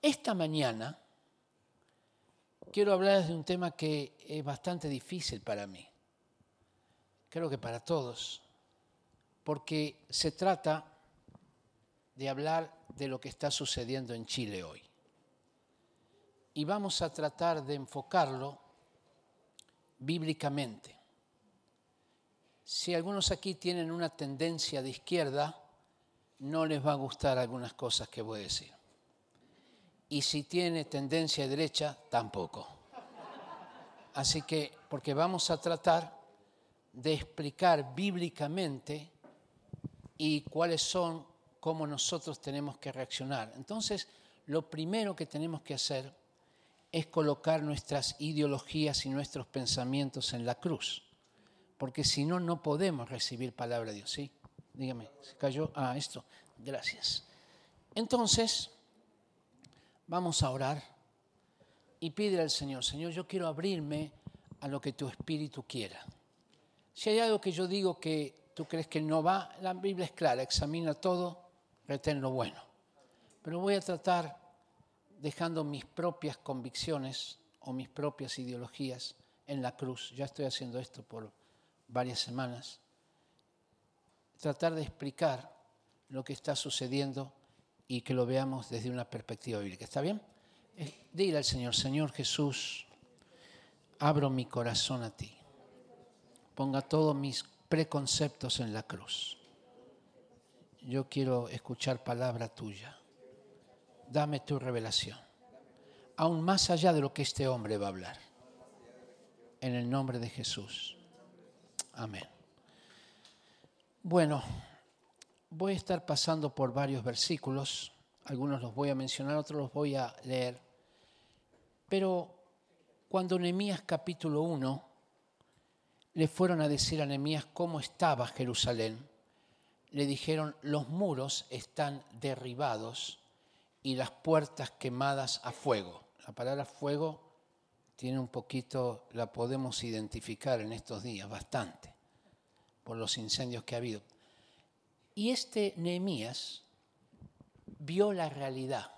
Esta mañana quiero hablar de un tema que es bastante difícil para mí, creo que para todos, porque se trata de hablar de lo que está sucediendo en Chile hoy. Y vamos a tratar de enfocarlo bíblicamente. Si algunos aquí tienen una tendencia de izquierda, no les va a gustar algunas cosas que voy a decir. Y si tiene tendencia de derecha, tampoco. Así que, porque vamos a tratar de explicar bíblicamente y cuáles son, cómo nosotros tenemos que reaccionar. Entonces, lo primero que tenemos que hacer es colocar nuestras ideologías y nuestros pensamientos en la cruz, porque si no, no podemos recibir palabra de Dios, ¿sí? Dígame, ¿se cayó? Ah, esto, gracias. Entonces, vamos a orar y pide al Señor, Señor, yo quiero abrirme a lo que tu espíritu quiera. Si hay algo que yo digo que tú crees que no va, la Biblia es clara, examina todo, retén lo bueno. Pero voy a tratar dejando mis propias convicciones o mis propias ideologías en la cruz. Ya estoy haciendo esto por varias semanas. Tratar de explicar lo que está sucediendo y que lo veamos desde una perspectiva bíblica. ¿Está bien? Eh, dile al Señor, Señor Jesús, abro mi corazón a ti. Ponga todos mis preconceptos en la cruz. Yo quiero escuchar palabra tuya dame tu revelación, aún más allá de lo que este hombre va a hablar. En el nombre de Jesús. Amén. Bueno, voy a estar pasando por varios versículos, algunos los voy a mencionar, otros los voy a leer, pero cuando Nehemías capítulo 1 le fueron a decir a Nehemías cómo estaba Jerusalén, le dijeron, los muros están derribados y las puertas quemadas a fuego. La palabra fuego tiene un poquito, la podemos identificar en estos días, bastante, por los incendios que ha habido. Y este Nehemías vio la realidad.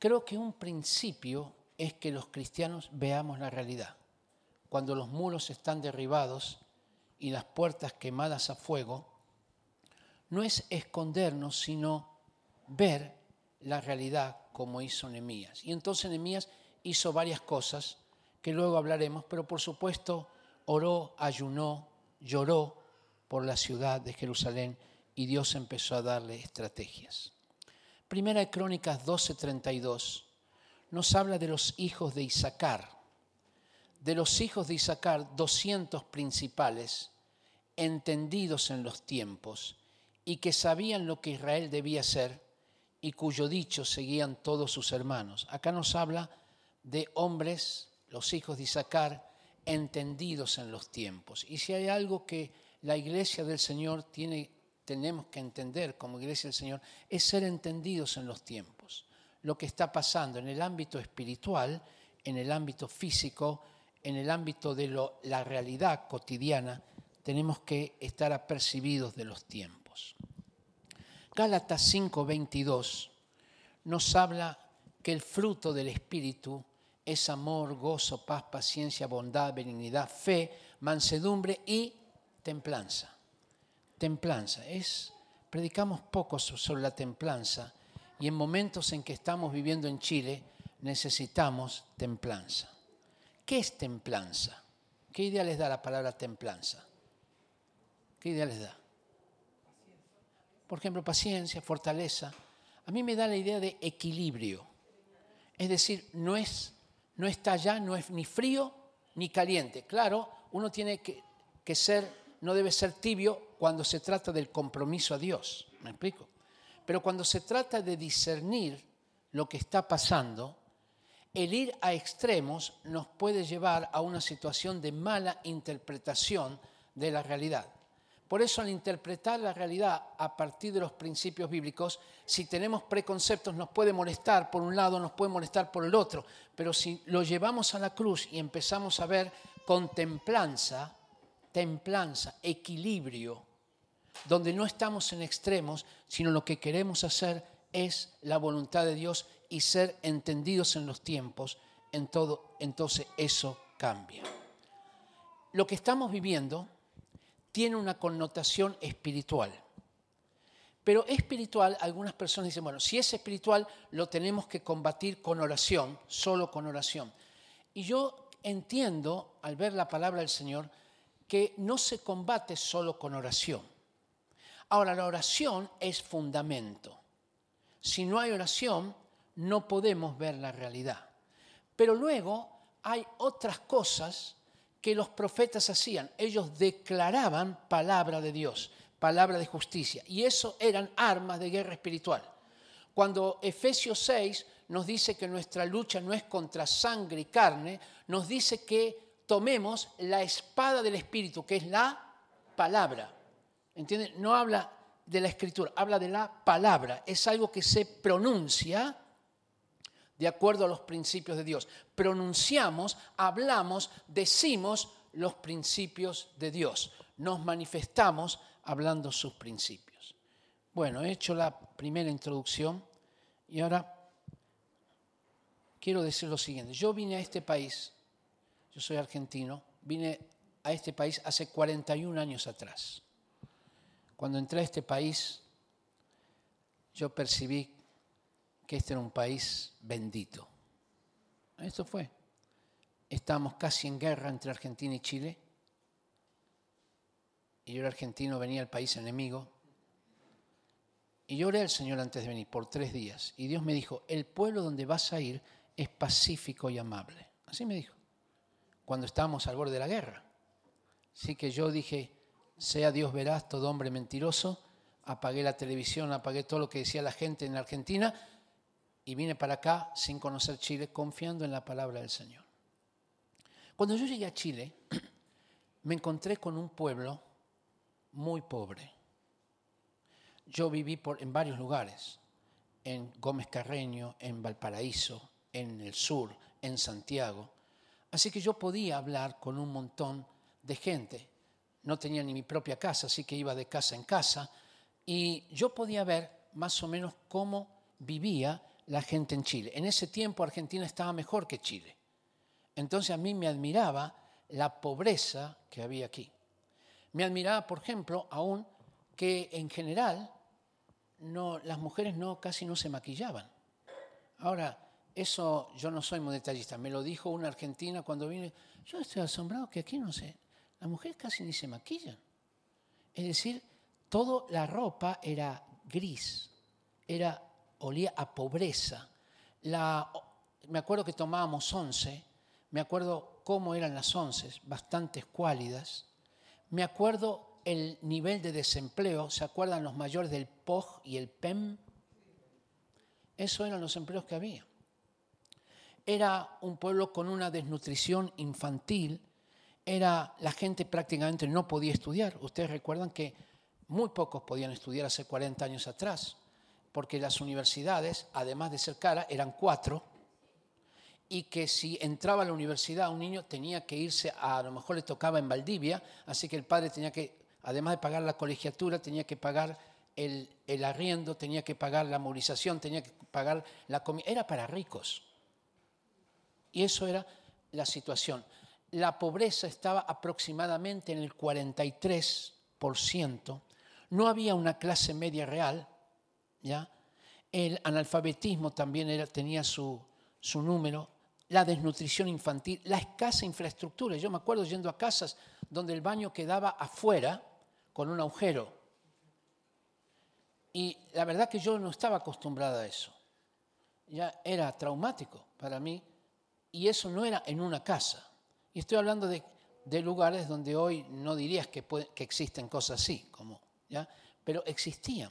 Creo que un principio es que los cristianos veamos la realidad. Cuando los muros están derribados y las puertas quemadas a fuego, no es escondernos, sino ver la realidad como hizo Nehemías. Y entonces Nehemías hizo varias cosas que luego hablaremos, pero por supuesto oró, ayunó, lloró por la ciudad de Jerusalén y Dios empezó a darle estrategias. Primera de Crónicas 12:32 nos habla de los hijos de Isaacar. De los hijos de Isaacar, 200 principales, entendidos en los tiempos y que sabían lo que Israel debía ser y cuyo dicho seguían todos sus hermanos. Acá nos habla de hombres, los hijos de Isaacar, entendidos en los tiempos. Y si hay algo que la iglesia del Señor tiene, tenemos que entender como iglesia del Señor, es ser entendidos en los tiempos. Lo que está pasando en el ámbito espiritual, en el ámbito físico, en el ámbito de la realidad cotidiana, tenemos que estar apercibidos de los tiempos. Gálatas 5:22 nos habla que el fruto del Espíritu es amor, gozo, paz, paciencia, bondad, benignidad, fe, mansedumbre y templanza. Templanza es predicamos poco sobre la templanza y en momentos en que estamos viviendo en Chile necesitamos templanza. ¿Qué es templanza? ¿Qué idea les da la palabra templanza? ¿Qué idea les da? por ejemplo, paciencia, fortaleza, a mí me da la idea de equilibrio. Es decir, no, es, no está allá, no es ni frío ni caliente. Claro, uno tiene que, que ser, no debe ser tibio cuando se trata del compromiso a Dios. ¿Me explico? Pero cuando se trata de discernir lo que está pasando, el ir a extremos nos puede llevar a una situación de mala interpretación de la realidad. Por eso al interpretar la realidad a partir de los principios bíblicos, si tenemos preconceptos nos puede molestar por un lado, nos puede molestar por el otro, pero si lo llevamos a la cruz y empezamos a ver con templanza, templanza, equilibrio, donde no estamos en extremos, sino lo que queremos hacer es la voluntad de Dios y ser entendidos en los tiempos, en todo, entonces eso cambia. Lo que estamos viviendo tiene una connotación espiritual. Pero espiritual, algunas personas dicen, bueno, si es espiritual, lo tenemos que combatir con oración, solo con oración. Y yo entiendo, al ver la palabra del Señor, que no se combate solo con oración. Ahora, la oración es fundamento. Si no hay oración, no podemos ver la realidad. Pero luego hay otras cosas que los profetas hacían. Ellos declaraban palabra de Dios, palabra de justicia. Y eso eran armas de guerra espiritual. Cuando Efesios 6 nos dice que nuestra lucha no es contra sangre y carne, nos dice que tomemos la espada del Espíritu, que es la palabra. ¿Entienden? No habla de la escritura, habla de la palabra. Es algo que se pronuncia de acuerdo a los principios de Dios. Pronunciamos, hablamos, decimos los principios de Dios. Nos manifestamos hablando sus principios. Bueno, he hecho la primera introducción y ahora quiero decir lo siguiente. Yo vine a este país, yo soy argentino, vine a este país hace 41 años atrás. Cuando entré a este país, yo percibí que este era un país bendito. Esto fue. Estamos casi en guerra entre Argentina y Chile. Y yo era argentino, venía al país enemigo. Y yo oré al Señor antes de venir por tres días. Y Dios me dijo, el pueblo donde vas a ir es pacífico y amable. Así me dijo, cuando estábamos al borde de la guerra. Así que yo dije, sea Dios veraz, todo hombre mentiroso, apagué la televisión, apagué todo lo que decía la gente en Argentina y vine para acá sin conocer Chile, confiando en la palabra del Señor. Cuando yo llegué a Chile, me encontré con un pueblo muy pobre. Yo viví por, en varios lugares, en Gómez Carreño, en Valparaíso, en el sur, en Santiago. Así que yo podía hablar con un montón de gente. No tenía ni mi propia casa, así que iba de casa en casa. Y yo podía ver más o menos cómo vivía la gente en Chile. En ese tiempo Argentina estaba mejor que Chile. Entonces a mí me admiraba la pobreza que había aquí. Me admiraba, por ejemplo, aún que en general no, las mujeres no, casi no se maquillaban. Ahora, eso yo no soy muy me lo dijo una argentina cuando vine. Yo estoy asombrado que aquí no sé, las mujeres casi ni se maquillan. Es decir, toda la ropa era gris, era, olía a pobreza. Me acuerdo que tomábamos once, me acuerdo cómo eran las once, bastante escuálidas. Me acuerdo el nivel de desempleo, ¿se acuerdan los mayores del POG y el PEM? Eso eran los empleos que había. Era un pueblo con una desnutrición infantil, era la gente prácticamente no podía estudiar. Ustedes recuerdan que muy pocos podían estudiar hace 40 años atrás, porque las universidades, además de ser caras, eran cuatro, y que si entraba a la universidad un niño tenía que irse, a, lo mejor le tocaba en Valdivia, así que el padre tenía que, además de pagar la colegiatura, tenía que pagar el, el arriendo, tenía que pagar la movilización, tenía que pagar la comida. Era para ricos. Y eso era la situación. La pobreza estaba aproximadamente en el 43%. No había una clase media real, ¿ya? El analfabetismo también tenía su, su número, la desnutrición infantil, la escasa infraestructura. Yo me acuerdo yendo a casas donde el baño quedaba afuera con un agujero. Y la verdad que yo no estaba acostumbrada a eso. Ya era traumático para mí y eso no era en una casa. Y estoy hablando de, lugares donde hoy no dirías que, existen cosas así, como, pero existían.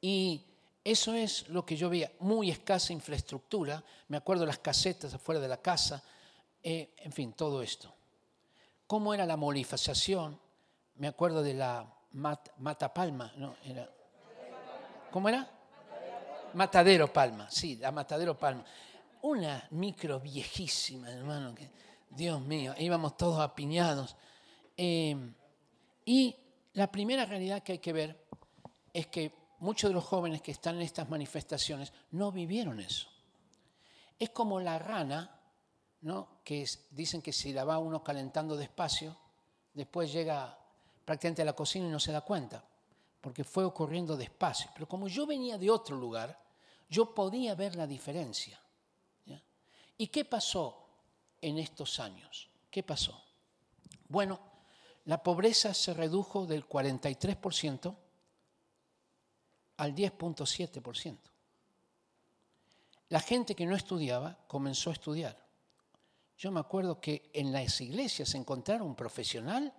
Y eso es lo que yo veía, muy escasa infraestructura, me acuerdo las casetas afuera de la casa, eh, en fin, todo esto. ¿Cómo era la molificación? Me acuerdo de la Mata Palma, ¿no? ¿Cómo era? Matadero Palma, sí, la Matadero Palma una micro viejísima, hermano, que Dios mío, íbamos todos apiñados. Em, y la primera realidad que hay que ver es que muchos de los jóvenes que están en estas manifestaciones no vivieron eso. Es como la rana, ¿no? que dicen que si la va uno calentando despacio, después llega prácticamente a la cocina y no se da cuenta, porque fue ocurriendo despacio. Pero como yo venía de otro lugar, yo podía ver la diferencia. ¿Y qué pasó en estos años? ¿Qué pasó? Bueno, la pobreza se redujo del 43% al 10.7%. La gente que no estudiaba comenzó a estudiar. Yo me acuerdo que en las iglesias encontrar un profesional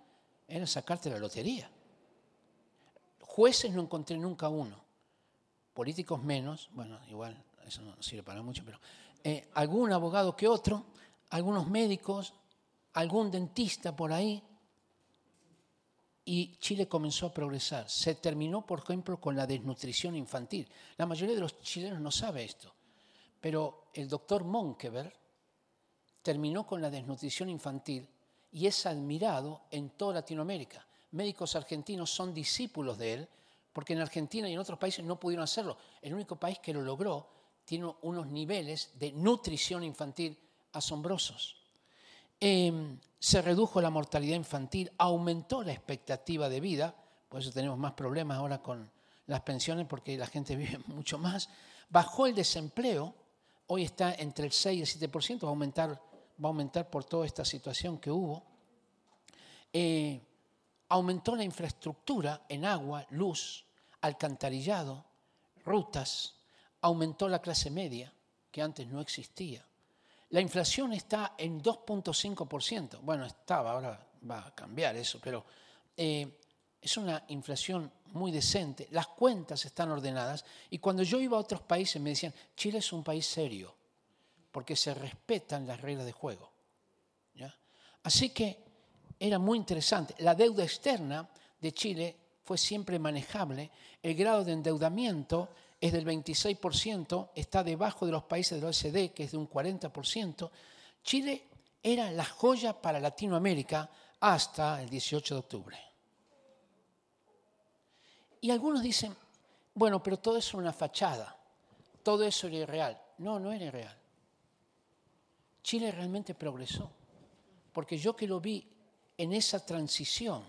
era sacarte la lotería. Jueces no encontré nunca uno. Políticos menos, bueno, igual eso no sirve para mucho, pero eh, algún abogado que otro, algunos médicos, algún dentista por ahí. Y Chile comenzó a progresar. Se terminó, por ejemplo, con la desnutrición infantil. La mayoría de los chilenos no sabe esto, pero el doctor Monkever terminó con la desnutrición infantil y es admirado en toda Latinoamérica. Médicos argentinos son discípulos de él porque en Argentina y en otros países no pudieron hacerlo. El único país que lo logró tiene unos niveles de nutrición infantil asombrosos. Em, se redujo la mortalidad infantil, aumentó la expectativa de vida, por eso tenemos más problemas ahora con las pensiones porque la gente vive mucho más, bajó el desempleo, hoy está entre el 6 y el 7%, va a aumentar, va a aumentar por toda esta situación que hubo. Eh, aumentó la infraestructura en agua, luz, alcantarillado, rutas, aumentó la clase media, que antes no existía. La inflación está en 2.5%. Bueno, estaba, ahora va a cambiar eso, pero eh, es una inflación muy decente. Las cuentas están ordenadas. Y cuando yo iba a otros países me decían, Chile es un país serio, porque se respetan las reglas de juego. Así que era muy interesante. La deuda externa de Chile fue siempre manejable. El grado de endeudamiento es del 26%, está debajo de los países del OECD, que es de un 40%. Chile era la joya para Latinoamérica hasta el 18 de octubre. Y algunos dicen, bueno, pero todo eso es una fachada, todo eso era irreal. No, no era irreal. Chile realmente progresó, porque yo que lo vi en esa transición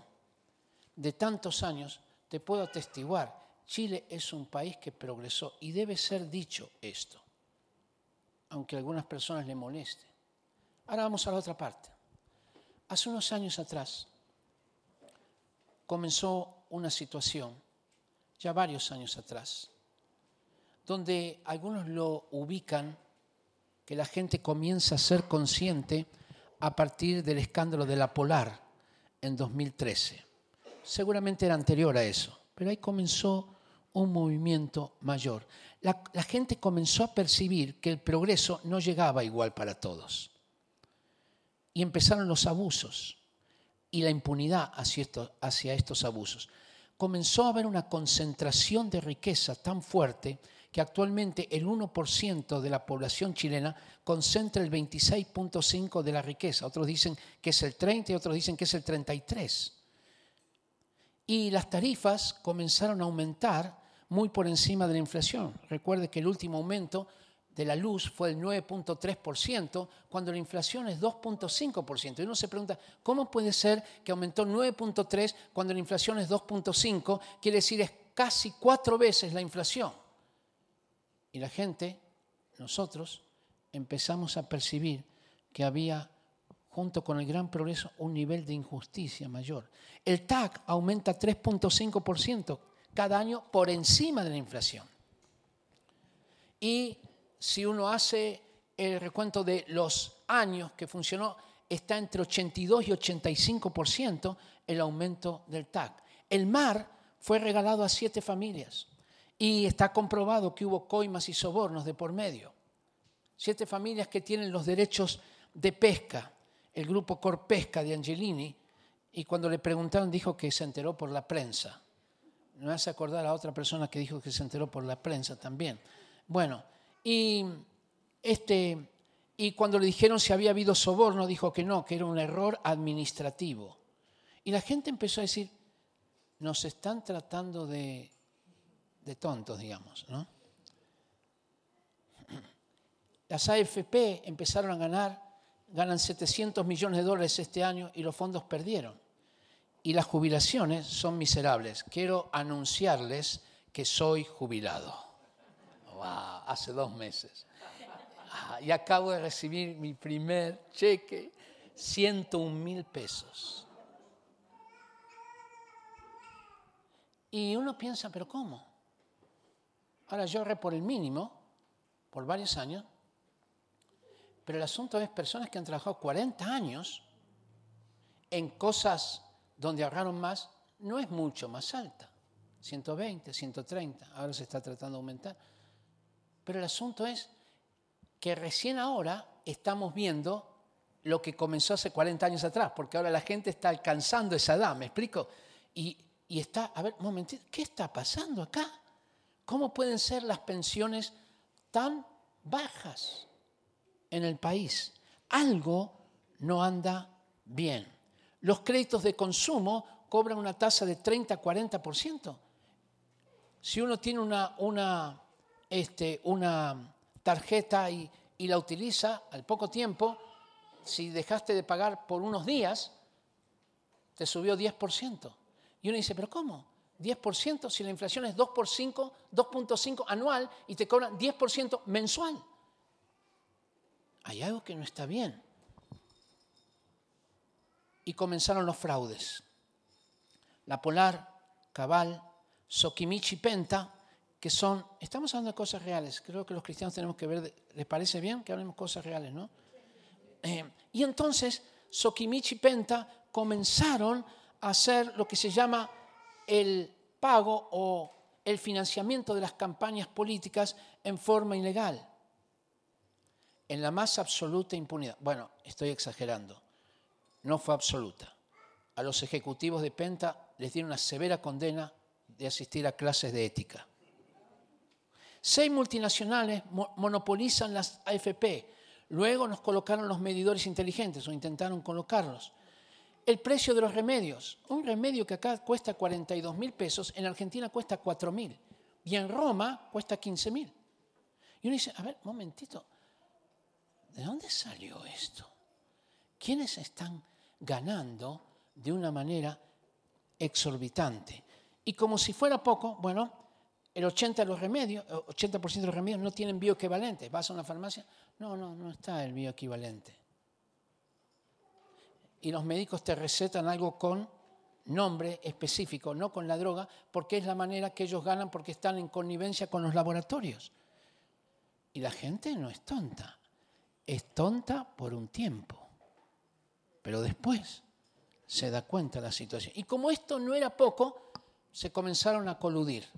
de tantos años, te puedo atestiguar Chile es un país que progresó y debe ser dicho esto, aunque a algunas personas le moleste. Ahora vamos a la otra parte. Hace unos años atrás comenzó una situación, ya varios años atrás, donde algunos lo ubican, que la gente comienza a ser consciente a partir del escándalo de la Polar en 2013. Seguramente era anterior a eso, pero ahí comenzó un movimiento mayor. La, gente comenzó a percibir que el progreso no llegaba igual para todos. Y empezaron los abusos y la impunidad hacia, hacia estos abusos. Comenzó a haber una concentración de riqueza tan fuerte que actualmente el 1% de la población chilena concentra el 26.5% de la riqueza. Otros dicen que es el 30% y otros dicen que es el 33% y las tarifas comenzaron a aumentar muy por encima de la inflación. Recuerde que el último aumento de la luz fue el 9.3%, cuando la inflación es 2.5%. Y uno se pregunta, ¿cómo puede ser que aumentó 9.3% cuando la inflación es 2.5%? Quiere decir, es casi cuatro veces la inflación. Y la gente, nosotros, empezamos a percibir que había junto con el gran progreso, un nivel de injusticia mayor. El TAC aumenta 3.5% cada año por encima de la inflación. Y si uno hace el recuento de los años que funcionó, está entre 82 y 85% el aumento del TAC. El mar fue regalado a siete familias y está comprobado que hubo coimas y sobornos de por medio. Siete familias que tienen los derechos de pesca, el grupo Corpesca de Angelini y cuando le preguntaron dijo que se enteró por la prensa. Me hace acordar a otra persona que dijo que se enteró por la prensa también. Bueno, y, este, y cuando le dijeron si había habido soborno, dijo que no, que era un error administrativo. Y la gente empezó a decir, nos están tratando de, de tontos, digamos, ¿no? Las AFP empezaron a ganar, ganan 700 millones de dólares este año y los fondos perdieron. Y las jubilaciones son miserables. Quiero anunciarles que soy jubilado. Wow, hace dos meses. Ah, y acabo de recibir mi primer cheque, 101 mil pesos. Y uno piensa, pero ¿cómo? Ahora yo ahorré por el mínimo, por varios años, pero el asunto es personas que han trabajado 40 años en cosas donde ahorraron más, no es mucho más alta. 120, 130, ahora se está tratando de aumentar. Pero el asunto es que recién ahora estamos viendo lo que comenzó hace 40 años atrás, porque ahora la gente está alcanzando esa edad, ¿me explico? Y, está, a ver, un momentito, ¿qué está pasando acá? ¿Cómo pueden ser las pensiones tan bajas en el país? Algo no anda bien. Los créditos de consumo cobran una tasa de 30-40%. Si uno tiene una, una, este, tarjeta y, y la utiliza al poco tiempo, si dejaste de pagar por unos días, te subió 10%. Y uno dice, pero ¿cómo? 10% si la inflación es 2 por 5, 2.5 anual y te cobran 10% mensual. Hay algo que no está bien. Y comenzaron los fraudes. La Polar, Cabal, Sokimichi Penta, que son, estamos hablando de cosas reales, creo que los cristianos tenemos que ver, ¿les parece bien que hablemos cosas reales, no? Eh, y entonces Sokimichi Penta comenzaron a hacer lo que se llama el pago o el financiamiento de las campañas políticas en forma ilegal, en la más absoluta impunidad. Bueno, estoy exagerando, no fue absoluta. A los ejecutivos de Penta les dieron una severa condena de asistir a clases de ética. Seis multinacionales monopolizan las AFP. Luego nos colocaron los medidores inteligentes o intentaron colocarlos. El precio de los remedios. Un remedio que acá cuesta 42 mil pesos, en Argentina cuesta 4 mil. Y en Roma cuesta 15 mil. Y uno dice, a ver, momentito, ¿de dónde salió esto? ¿Quiénes están ganando de una manera exorbitante? Y como si fuera poco, bueno, el 80% de los remedios, 80% de los remedios no tienen bioequivalentes. Vas a una farmacia, no, no, no está el bioequivalente. Y los médicos te recetan algo con nombre específico, no con la droga, porque es la manera que ellos ganan porque están en connivencia con los laboratorios. Y la gente no es tonta, es tonta por un tiempo, pero después se da cuenta de la situación. Y como esto no era poco, se comenzaron a coludir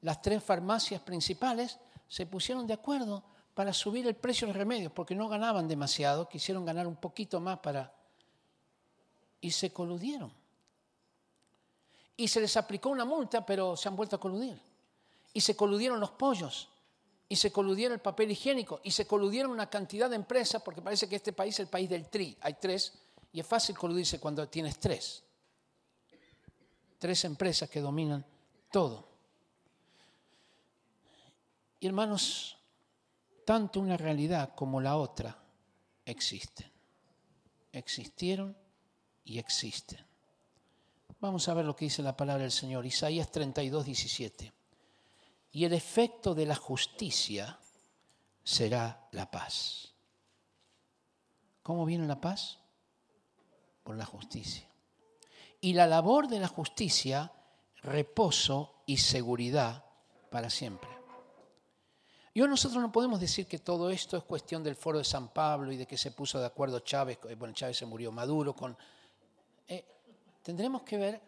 las tres farmacias principales se pusieron de acuerdo para subir el precio de los remedios, porque no ganaban demasiado, quisieron ganar un poquito más para... Y se coludieron. Y se les aplicó una multa, pero se han vuelto a coludir. Y se coludieron los pollos. Y se coludieron el papel higiénico. Y se coludieron una cantidad de empresas, porque parece que este país es el país del tri. Hay tres. Y es fácil coludirse cuando tienes tres. Tres empresas que dominan todo. Y hermanos, tanto una realidad como la otra existen. Existieron y existen. Vamos a ver lo que dice la palabra del Señor, Isaías 32, 17. Y el efecto de la justicia será la paz. ¿Cómo viene la paz? Por la justicia. Y la labor de la justicia, reposo y seguridad para siempre. Y hoy nosotros no podemos decir que todo esto es cuestión del foro de San Pablo y de que se puso de acuerdo Chávez, eh, bueno, Chávez se murió Maduro con... Eh, tendremos que ver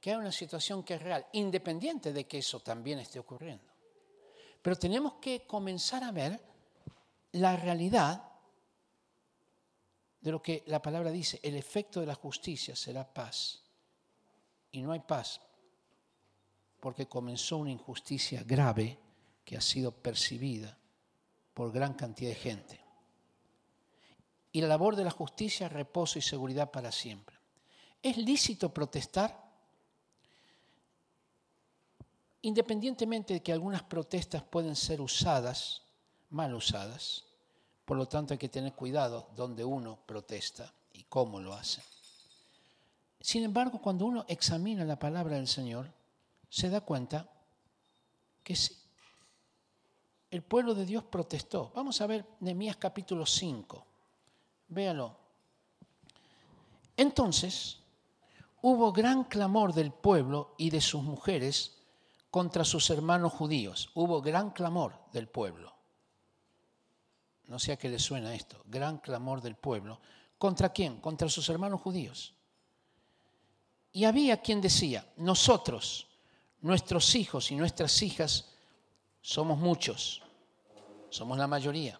que hay una situación que es real, independiente de que eso también esté ocurriendo. Pero tenemos que comenzar a ver la realidad de lo que la palabra dice, el efecto de la justicia será paz. Y no hay paz porque comenzó una injusticia grave que ha sido percibida por gran cantidad de gente. Y la labor de la justicia, reposo y seguridad para siempre. ¿Es lícito protestar? independientemente de que algunas protestas pueden ser usadas, mal usadas, por lo tanto hay que tener cuidado donde uno protesta y cómo lo hace. Sin embargo, cuando uno examina la palabra del Señor, se da cuenta que sí. El pueblo de Dios protestó. Vamos a ver Nehemías capítulo 5. Véalo. Entonces hubo gran clamor del pueblo y de sus mujeres contra sus hermanos judíos. Hubo gran clamor del pueblo. No sé a qué le suena esto. Gran clamor del pueblo. ¿Contra quién? Contra sus hermanos judíos. Y había quien decía, nosotros, nuestros hijos y nuestras hijas, somos muchos, somos la mayoría.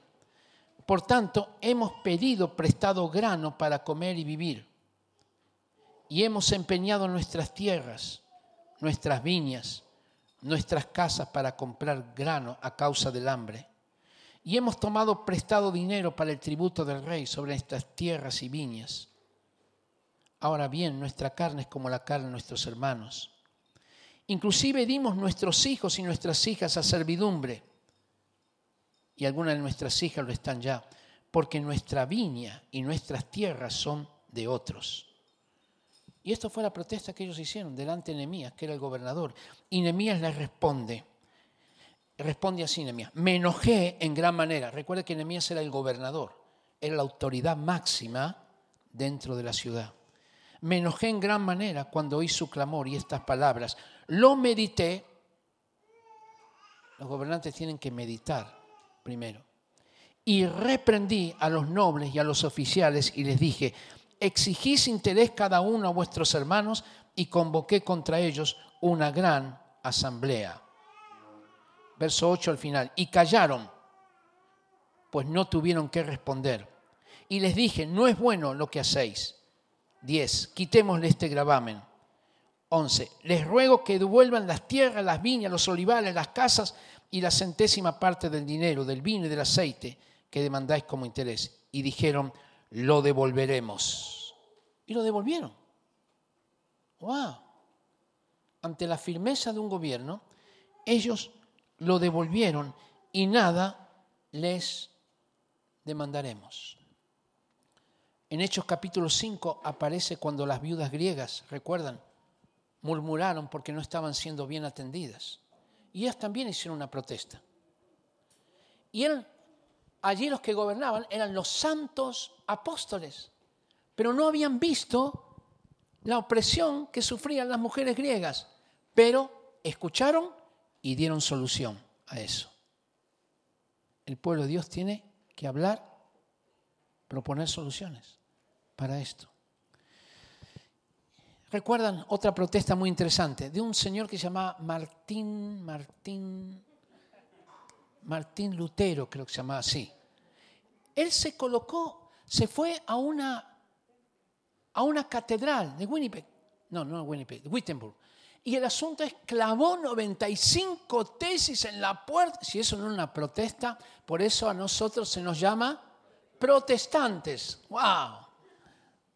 Por tanto, hemos pedido prestado grano para comer y vivir. Y hemos empeñado nuestras tierras, nuestras viñas, nuestras casas para comprar grano a causa del hambre. Y hemos tomado prestado dinero para el tributo del rey sobre estas tierras y viñas. Ahora bien, nuestra carne es como la carne de nuestros hermanos. Inclusive dimos nuestros hijos y nuestras hijas a servidumbre. Y algunas de nuestras hijas lo están ya, porque nuestra viña y nuestras tierras son de otros. Y esto fue la protesta que ellos hicieron delante de Nehemías, que era el gobernador. Y Nehemías les responde, responde así Nehemías, me enojé en gran manera. Recuerde que Nehemías era el gobernador, era la autoridad máxima dentro de la ciudad. Me enojé en gran manera cuando oí su clamor y estas palabras. Lo medité. Los gobernantes tienen que meditar primero. Y reprendí a los nobles y a los oficiales y les dije, exigís interés cada uno a vuestros hermanos y convoqué contra ellos una gran asamblea. Verso 8 al final. Y callaron, pues no tuvieron que responder. Y les dije, no es bueno lo que hacéis 10. Quitémosle este gravamen. 11. Les ruego que devuelvan las tierras, las viñas, los olivares, las casas y la centésima parte del dinero, del vino y del aceite que demandáis como interés. Y dijeron, lo devolveremos. Y lo devolvieron. ¡Wow! Ante la firmeza de un gobierno, ellos lo devolvieron y nada les demandaremos. En Hechos capítulo 5 aparece cuando las viudas griegas, recuerdan, murmuraron porque no estaban siendo bien atendidas. Y ellas también hicieron una protesta. Y allí los que gobernaban eran los santos apóstoles, pero no habían visto la opresión que sufrían las mujeres griegas, pero escucharon y dieron solución a eso. El pueblo de Dios tiene que hablar, proponer soluciones para esto. ¿Recuerdan otra protesta muy interesante de un señor que se llamaba Martín, Martín, Martín Lutero, creo que se llamaba así? Él se colocó, se fue a una, a una catedral de Winnipeg, no, no Winnipeg, de Wittenberg, y el asunto es, clavó 95 tesis en la puerta. Si eso no es una protesta, por eso a nosotros se nos llama protestantes. ¡Wow!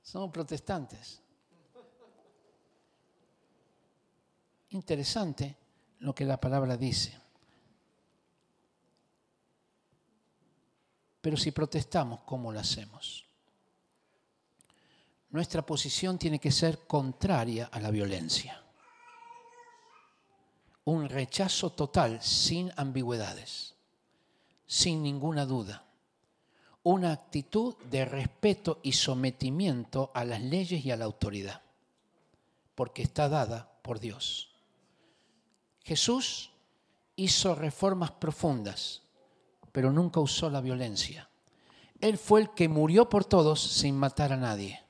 Somos protestantes. Interesante lo que la palabra dice. Pero si protestamos, ¿cómo lo hacemos? Nuestra posición tiene que ser contraria a la violencia. Un rechazo total, sin ambigüedades, sin ninguna duda una actitud de respeto y sometimiento a las leyes y a la autoridad, porque está dada por Dios. Jesús hizo reformas profundas, pero nunca usó la violencia. Él fue el que murió por todos sin matar a nadie.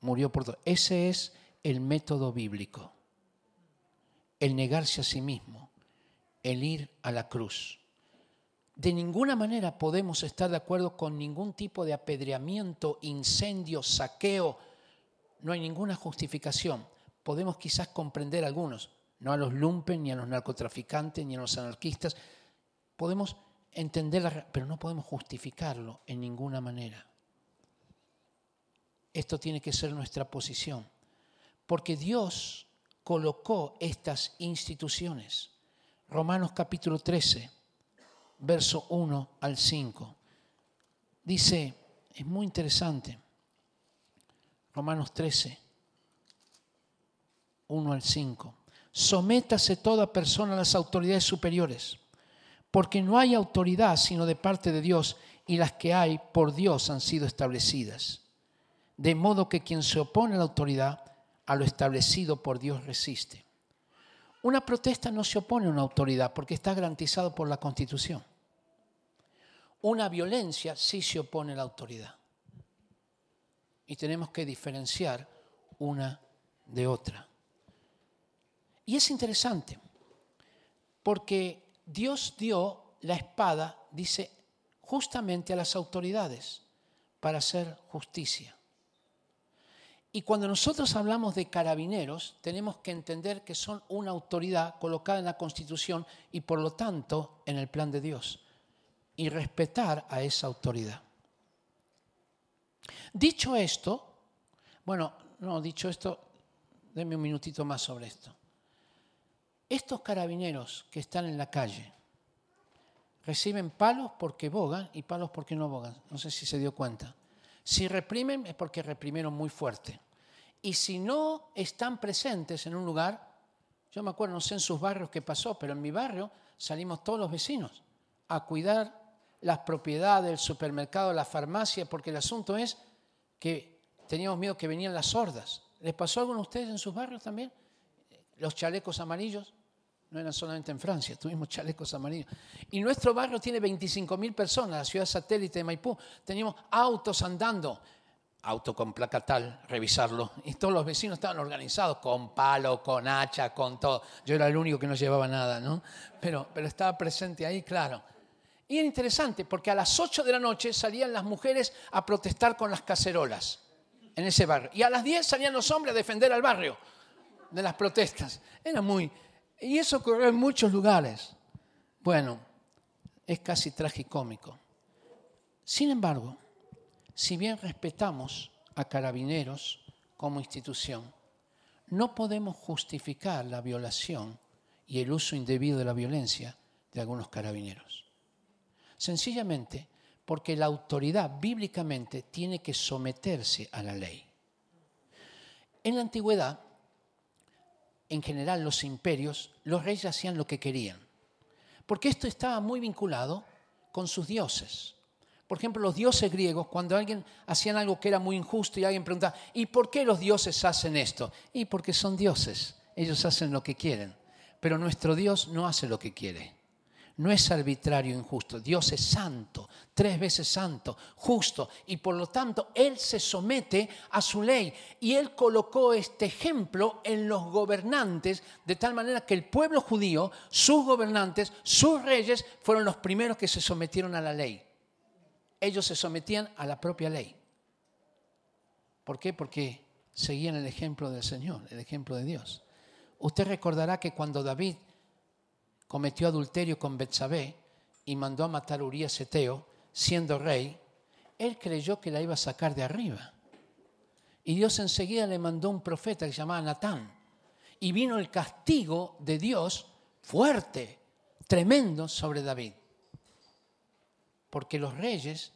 Murió por todos. Ese es el método bíblico. El negarse a sí mismo, el ir a la cruz de ninguna manera podemos estar de acuerdo con ningún tipo de apedreamiento, incendio, saqueo. No hay ninguna justificación. Podemos quizás comprender algunos, no a los lumpen, ni a los narcotraficantes, ni a los anarquistas. Podemos entender, pero no podemos justificarlo en ninguna manera. Esto tiene que ser nuestra posición. Porque Dios colocó estas instituciones. Romanos capítulo 13, verso 1 al 5. Dice, es muy interesante, Romanos 13, 1 al 5. Sométase toda persona a las autoridades superiores, porque no hay autoridad sino de parte de Dios y las que hay por Dios han sido establecidas. De modo que quien se opone a la autoridad, a lo establecido por Dios resiste. Una protesta no se opone a una autoridad porque está garantizado por la Constitución. Una violencia sí se opone a la autoridad. Y tenemos que diferenciar una de otra. Y es interesante, porque Dios dio la espada, dice, justamente a las autoridades para hacer justicia. Y cuando nosotros hablamos de carabineros, tenemos que entender que son una autoridad colocada en la Constitución y por lo tanto en el plan de Dios. Y respetar a esa autoridad. Dicho esto, bueno, no, dicho esto, denme un minutito más sobre esto. Estos carabineros que están en la calle reciben palos porque bogan y palos porque no bogan. No sé si se dio cuenta. Si reprimen es porque reprimieron muy fuerte. Y si no están presentes en un lugar, yo me acuerdo, no sé en sus barrios qué pasó, pero en mi barrio salimos todos los vecinos a cuidar las propiedades, el supermercado, la farmacia, porque el asunto es que teníamos miedo que venían las sordas. ¿Les pasó algo a ustedes en sus barrios también? Los chalecos amarillos. No eran solamente en Francia, tuvimos chalecos amarillos. Y nuestro barrio tiene 25.000 personas, la ciudad satélite de Maipú. Teníamos autos andando, auto con placa tal, revisarlo. Y todos los vecinos estaban organizados, con palo, con hacha, con todo. Yo era el único que no llevaba nada, ¿no? Pero, pero estaba presente ahí, claro. Y era interesante, porque a las 8 de la noche salían las mujeres a protestar con las cacerolas en ese barrio. Y a las 10 salían los hombres a defender al barrio de las protestas. Era muy, y eso ocurrió en muchos lugares. Bueno, es casi tragicómico. Sin embargo, si bien respetamos a carabineros como institución, no podemos justificar la violación y el uso indebido de la violencia de algunos carabineros. Sencillamente porque la autoridad bíblicamente tiene que someterse a la ley. En la antigüedad, en general los imperios, los reyes hacían lo que querían. Porque esto estaba muy vinculado con sus dioses. Por ejemplo, los dioses griegos, cuando alguien hacían algo que era muy injusto y alguien preguntaba, ¿y por qué los dioses hacen esto? Y porque son dioses, ellos hacen lo que quieren. Pero nuestro Dios no hace lo que quiere no es arbitrario e injusto. Dios es santo, tres veces santo, justo, y por lo tanto Él se somete a su ley. Y Él colocó este ejemplo en los gobernantes, de tal manera que el pueblo judío, sus gobernantes, sus reyes, fueron los primeros que se sometieron a la ley. Ellos se sometían a la propia ley. ¿Por qué? Porque seguían el ejemplo del Señor, el ejemplo de Dios. Usted recordará que cuando David cometió adulterio con Betsabé y mandó a matar a Urias Eteo, siendo rey, él creyó que la iba a sacar de arriba. Y Dios enseguida le mandó un profeta que se llamaba Natán. Y vino el castigo de Dios fuerte, tremendo sobre David. Porque los reyes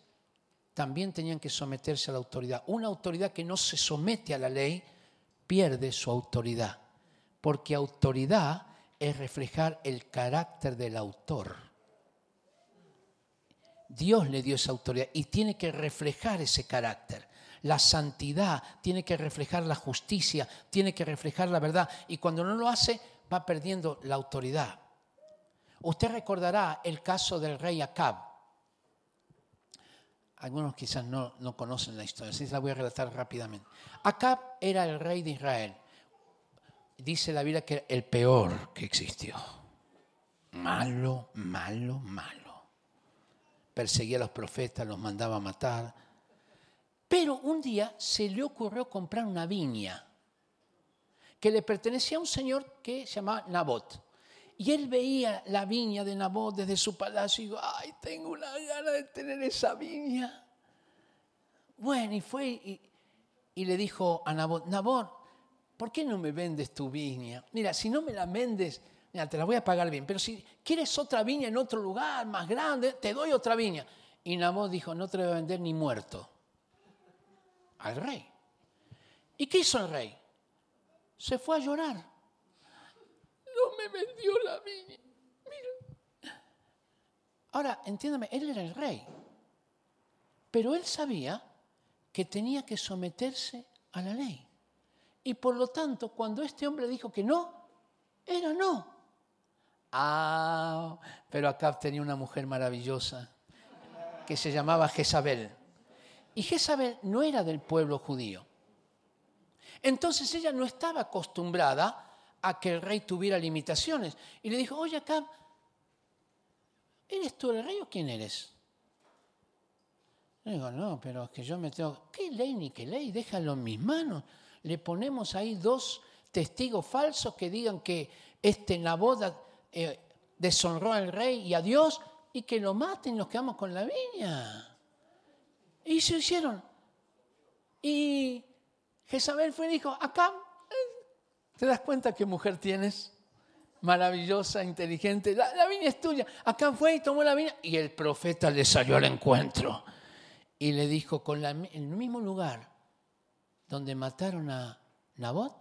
también tenían que someterse a la autoridad. Una autoridad que no se somete a la ley pierde su autoridad. Porque autoridad es reflejar el carácter del autor. Dios le dio esa autoridad y tiene que reflejar ese carácter. La santidad tiene que reflejar la justicia, tiene que reflejar la verdad. Y cuando no lo hace, va perdiendo la autoridad. Usted recordará el caso del rey Acab. Algunos quizás no, no conocen la historia, así la voy a relatar rápidamente. Acab era el rey de Israel dice la Biblia que era el peor que existió. Malo, malo, malo. Perseguía a los profetas, los mandaba a matar. Pero un día se le ocurrió comprar una viña que le pertenecía a un señor que se llamaba Nabot. Y él veía la viña de Nabot desde su palacio y dijo, ay, tengo una gana de tener esa viña. Bueno, y fue y, le dijo a Nabot, Nabot, ¿por qué no me vendes tu viña? Mira, si no me la vendes, mira, te la voy a pagar bien, pero si quieres otra viña en otro lugar más grande, te doy otra viña. Y Nabot dijo, no te la voy a vender ni muerto. Al rey. ¿Y qué hizo el rey? Se fue a llorar. Me vendió la viña. Mira. Ahora, entiéndame, él era el rey. Pero él sabía que tenía que someterse a la ley. Y por lo tanto, cuando este hombre dijo que no, era no. Ah, pero acá tenía una mujer maravillosa que se llamaba Jezabel. Y Jezabel no era del pueblo judío. Entonces ella no estaba acostumbrada a que el rey tuviera limitaciones. Y le dijo, oye acá, ¿eres tú el rey o quién eres? Le digo, no, pero es que yo me tengo... ¿Qué ley ni qué ley? Déjalo en mis manos. Le ponemos ahí dos testigos falsos que digan que este Nabot eh, deshonró al rey y a Dios y que lo maten y nos quedamos con la viña. Y se hicieron. Y Jezabel fue y dijo, acá, ¿te das cuenta qué mujer tienes? Maravillosa, inteligente. La, la viña es tuya. Acá fue y tomó la viña y el profeta le salió al encuentro y le dijo, con el mismo lugar donde mataron a Nabot,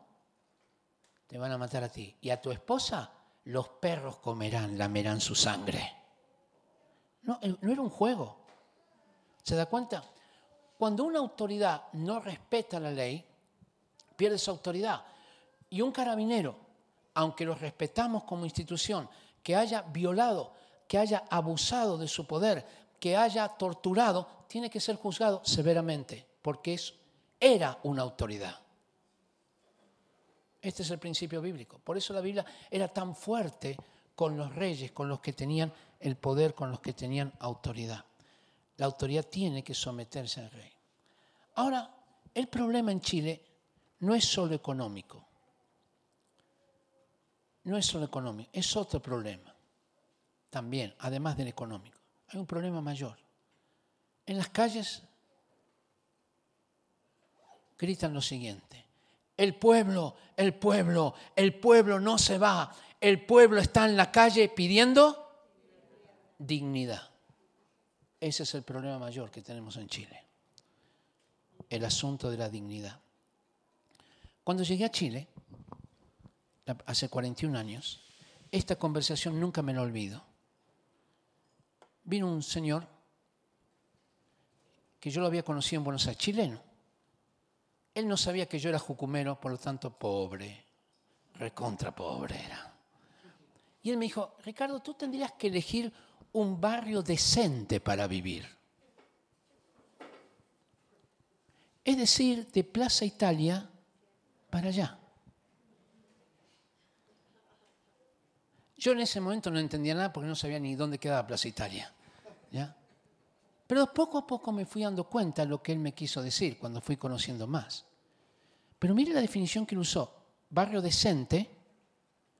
te van a matar a ti. Y a tu esposa, los perros comerán, lamerán su sangre. No, no era un juego. ¿Se da cuenta? Cuando una autoridad no respeta la ley, pierde su autoridad. Y un carabinero, aunque lo respetamos como institución, que haya violado, que haya abusado de su poder, que haya torturado tiene que ser juzgado severamente, porque es, era una autoridad. Este es el principio bíblico. Por eso la Biblia era tan fuerte con los reyes, con los que tenían el poder, con los que tenían autoridad. La autoridad tiene que someterse al rey. Ahora, el problema en Chile no es solo económico. No es solo económico, es otro problema. También, además del económico hay un problema mayor. En las calles gritan lo siguiente. El pueblo, el pueblo, el pueblo no se va. El pueblo está en la calle pidiendo dignidad. Ese es el problema mayor que tenemos en Chile. El asunto de la dignidad. Cuando llegué a Chile, hace 41 años, esta conversación nunca me la olvido vino un señor que yo lo había conocido en Buenos Aires, chileno. Él no sabía que yo era jucumero, por lo tanto pobre, recontra pobre era. Y él me dijo, Ricardo, tú tendrías que elegir un barrio decente para vivir. Es decir, de Plaza Italia para allá. Yo en ese momento no entendía nada porque no sabía ni dónde quedaba Plaza Italia. ¿ya? Pero poco a poco me fui dando cuenta de lo que él me quiso decir cuando fui conociendo más. Pero mire la definición que él usó. Barrio decente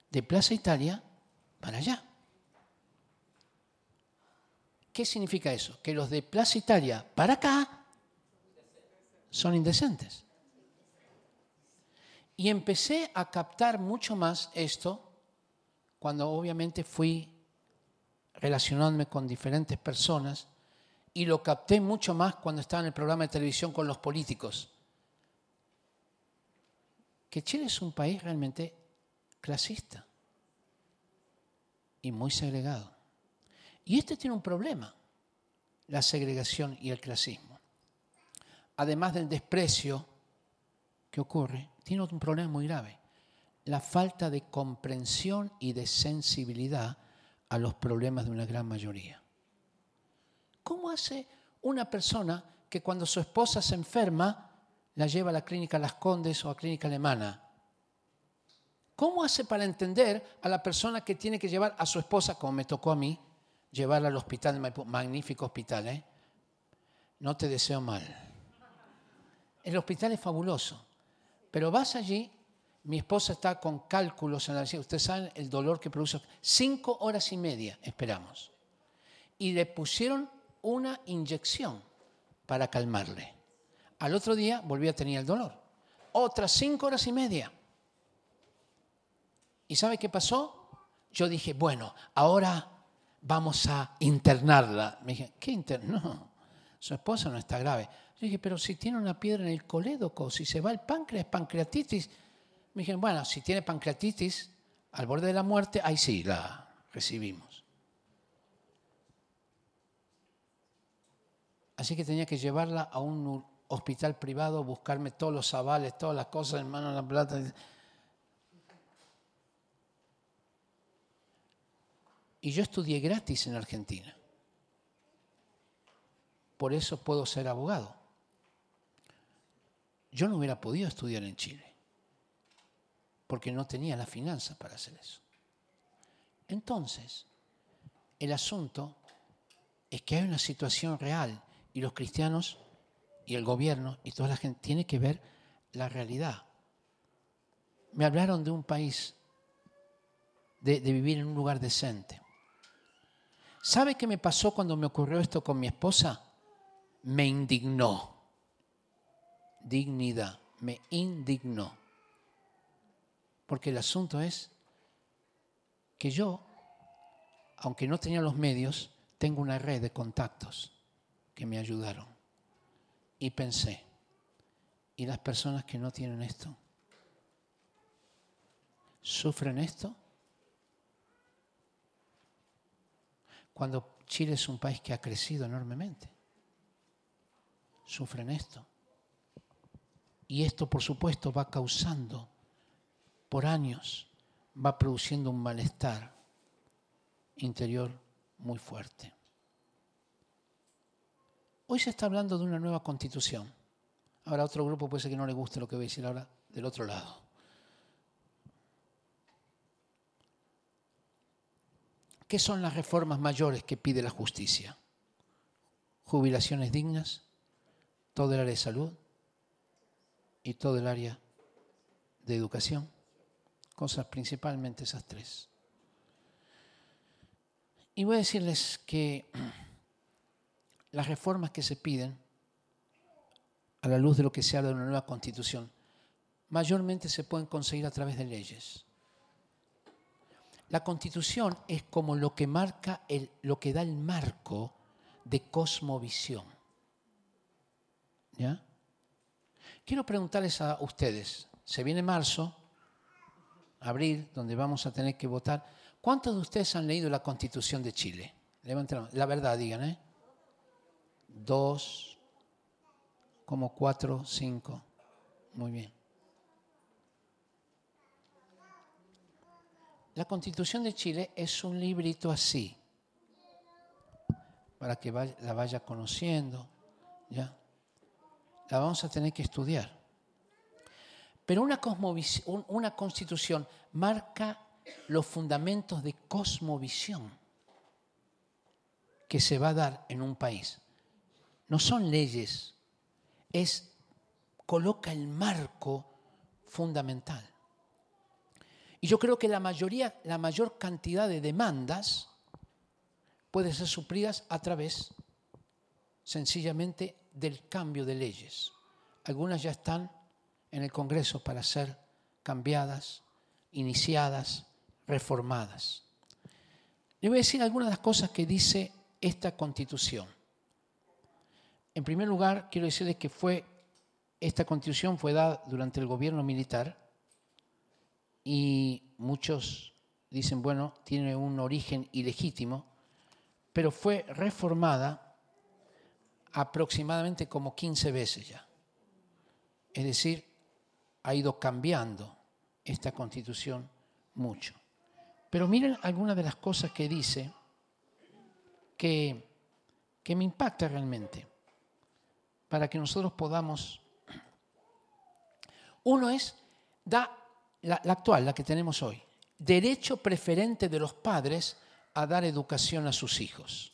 de Plaza Italia para allá. ¿Qué significa eso? Que los de Plaza Italia para acá son indecentes. Y empecé a captar mucho más esto cuando obviamente fui relacionándome con diferentes personas y lo capté mucho más cuando estaba en el programa de televisión con los políticos. Que Chile es un país realmente clasista y muy segregado. Y este tiene un problema, la segregación y el clasismo. Además del desprecio que ocurre, tiene un problema muy grave la falta de comprensión y de sensibilidad a los problemas de una gran mayoría. ¿Cómo hace una persona que cuando su esposa se enferma la lleva a la clínica Las Condes o a clínica alemana? ¿Cómo hace para entender a la persona que tiene que llevar a su esposa, como me tocó a mí, llevarla al hospital, magnífico hospital, ¿eh? No te deseo mal. El hospital es fabuloso, pero vas allí mi esposa está con cálculos en la Ustedes saben el dolor que produce. Cinco horas y media esperamos. Y le pusieron una inyección para calmarle. Al otro día volví a tener el dolor. Otras cinco horas y media. ¿Y sabe qué pasó? Yo dije, bueno, ahora vamos a internarla. Me dije, ¿qué interno? No, su esposa no está grave. Yo dije, pero si tiene una piedra en el colédoco, si se va el páncreas, pancreatitis. Me dijeron, bueno, si tiene pancreatitis al borde de la muerte, ahí sí la recibimos. Así que tenía que llevarla a un hospital privado, buscarme todos los avales, todas las cosas, en mano la plata. Y yo estudié gratis en Argentina. Por eso puedo ser abogado. Yo no hubiera podido estudiar en Chile, porque no tenía la finanza para hacer eso. Entonces, el asunto es que hay una situación real y los cristianos y el gobierno y toda la gente tiene que ver la realidad. Me hablaron de un país, de, de vivir en un lugar decente. ¿Sabe qué me pasó cuando me ocurrió esto con mi esposa? Me indignó. Dignidad, me indignó. Porque el asunto es que yo, aunque no tenía los medios, tengo una red de contactos que me ayudaron. Y pensé, ¿y las personas que no tienen esto? ¿Sufren esto? Cuando Chile es un país que ha crecido enormemente. Sufren esto. Y esto, por supuesto, va causando por años, va produciendo un malestar interior muy fuerte. Hoy se está hablando de una nueva constitución. Ahora otro grupo puede ser que no le guste lo que voy a decir ahora del otro lado. ¿Qué son las reformas mayores que pide la justicia? Jubilaciones dignas, todo el área de salud y todo el área de educación. Cosas principalmente esas tres. Y voy a decirles que las reformas que se piden, a la luz de lo que se habla de una nueva constitución, mayormente se pueden conseguir a través de leyes. La constitución es como lo que marca, el, lo que da el marco de cosmovisión. ¿Ya? Quiero preguntarles a ustedes, se viene marzo, abril, donde vamos a tener que votar, ¿cuántos de ustedes han leído la constitución de Chile? Levanten la verdad, digan, ¿eh? Dos, como cuatro, cinco. Muy bien. La Constitución de Chile es un librito así, para que la vaya conociendo, ¿ya? La vamos a tener que estudiar. Pero una, constitución marca los fundamentos de cosmovisión que se va a dar en un país. No son leyes, es coloca el marco fundamental. Y yo creo que la mayoría, la mayor cantidad de demandas puede ser suplidas a través sencillamente del cambio de leyes. Algunas ya están en el Congreso para ser cambiadas, iniciadas, reformadas. Le voy a decir algunas de las cosas que dice esta constitución. En primer lugar, quiero decirles que fue, esta constitución fue dada durante el gobierno militar y muchos dicen, bueno, tiene un origen ilegítimo, pero fue reformada aproximadamente como 15 veces ya. Es decir, ha ido cambiando esta constitución mucho. Pero miren algunas de las cosas que dice que, que me impacta realmente para que nosotros podamos... Uno es, da la, actual, la que tenemos hoy, derecho preferente de los padres a dar educación a sus hijos.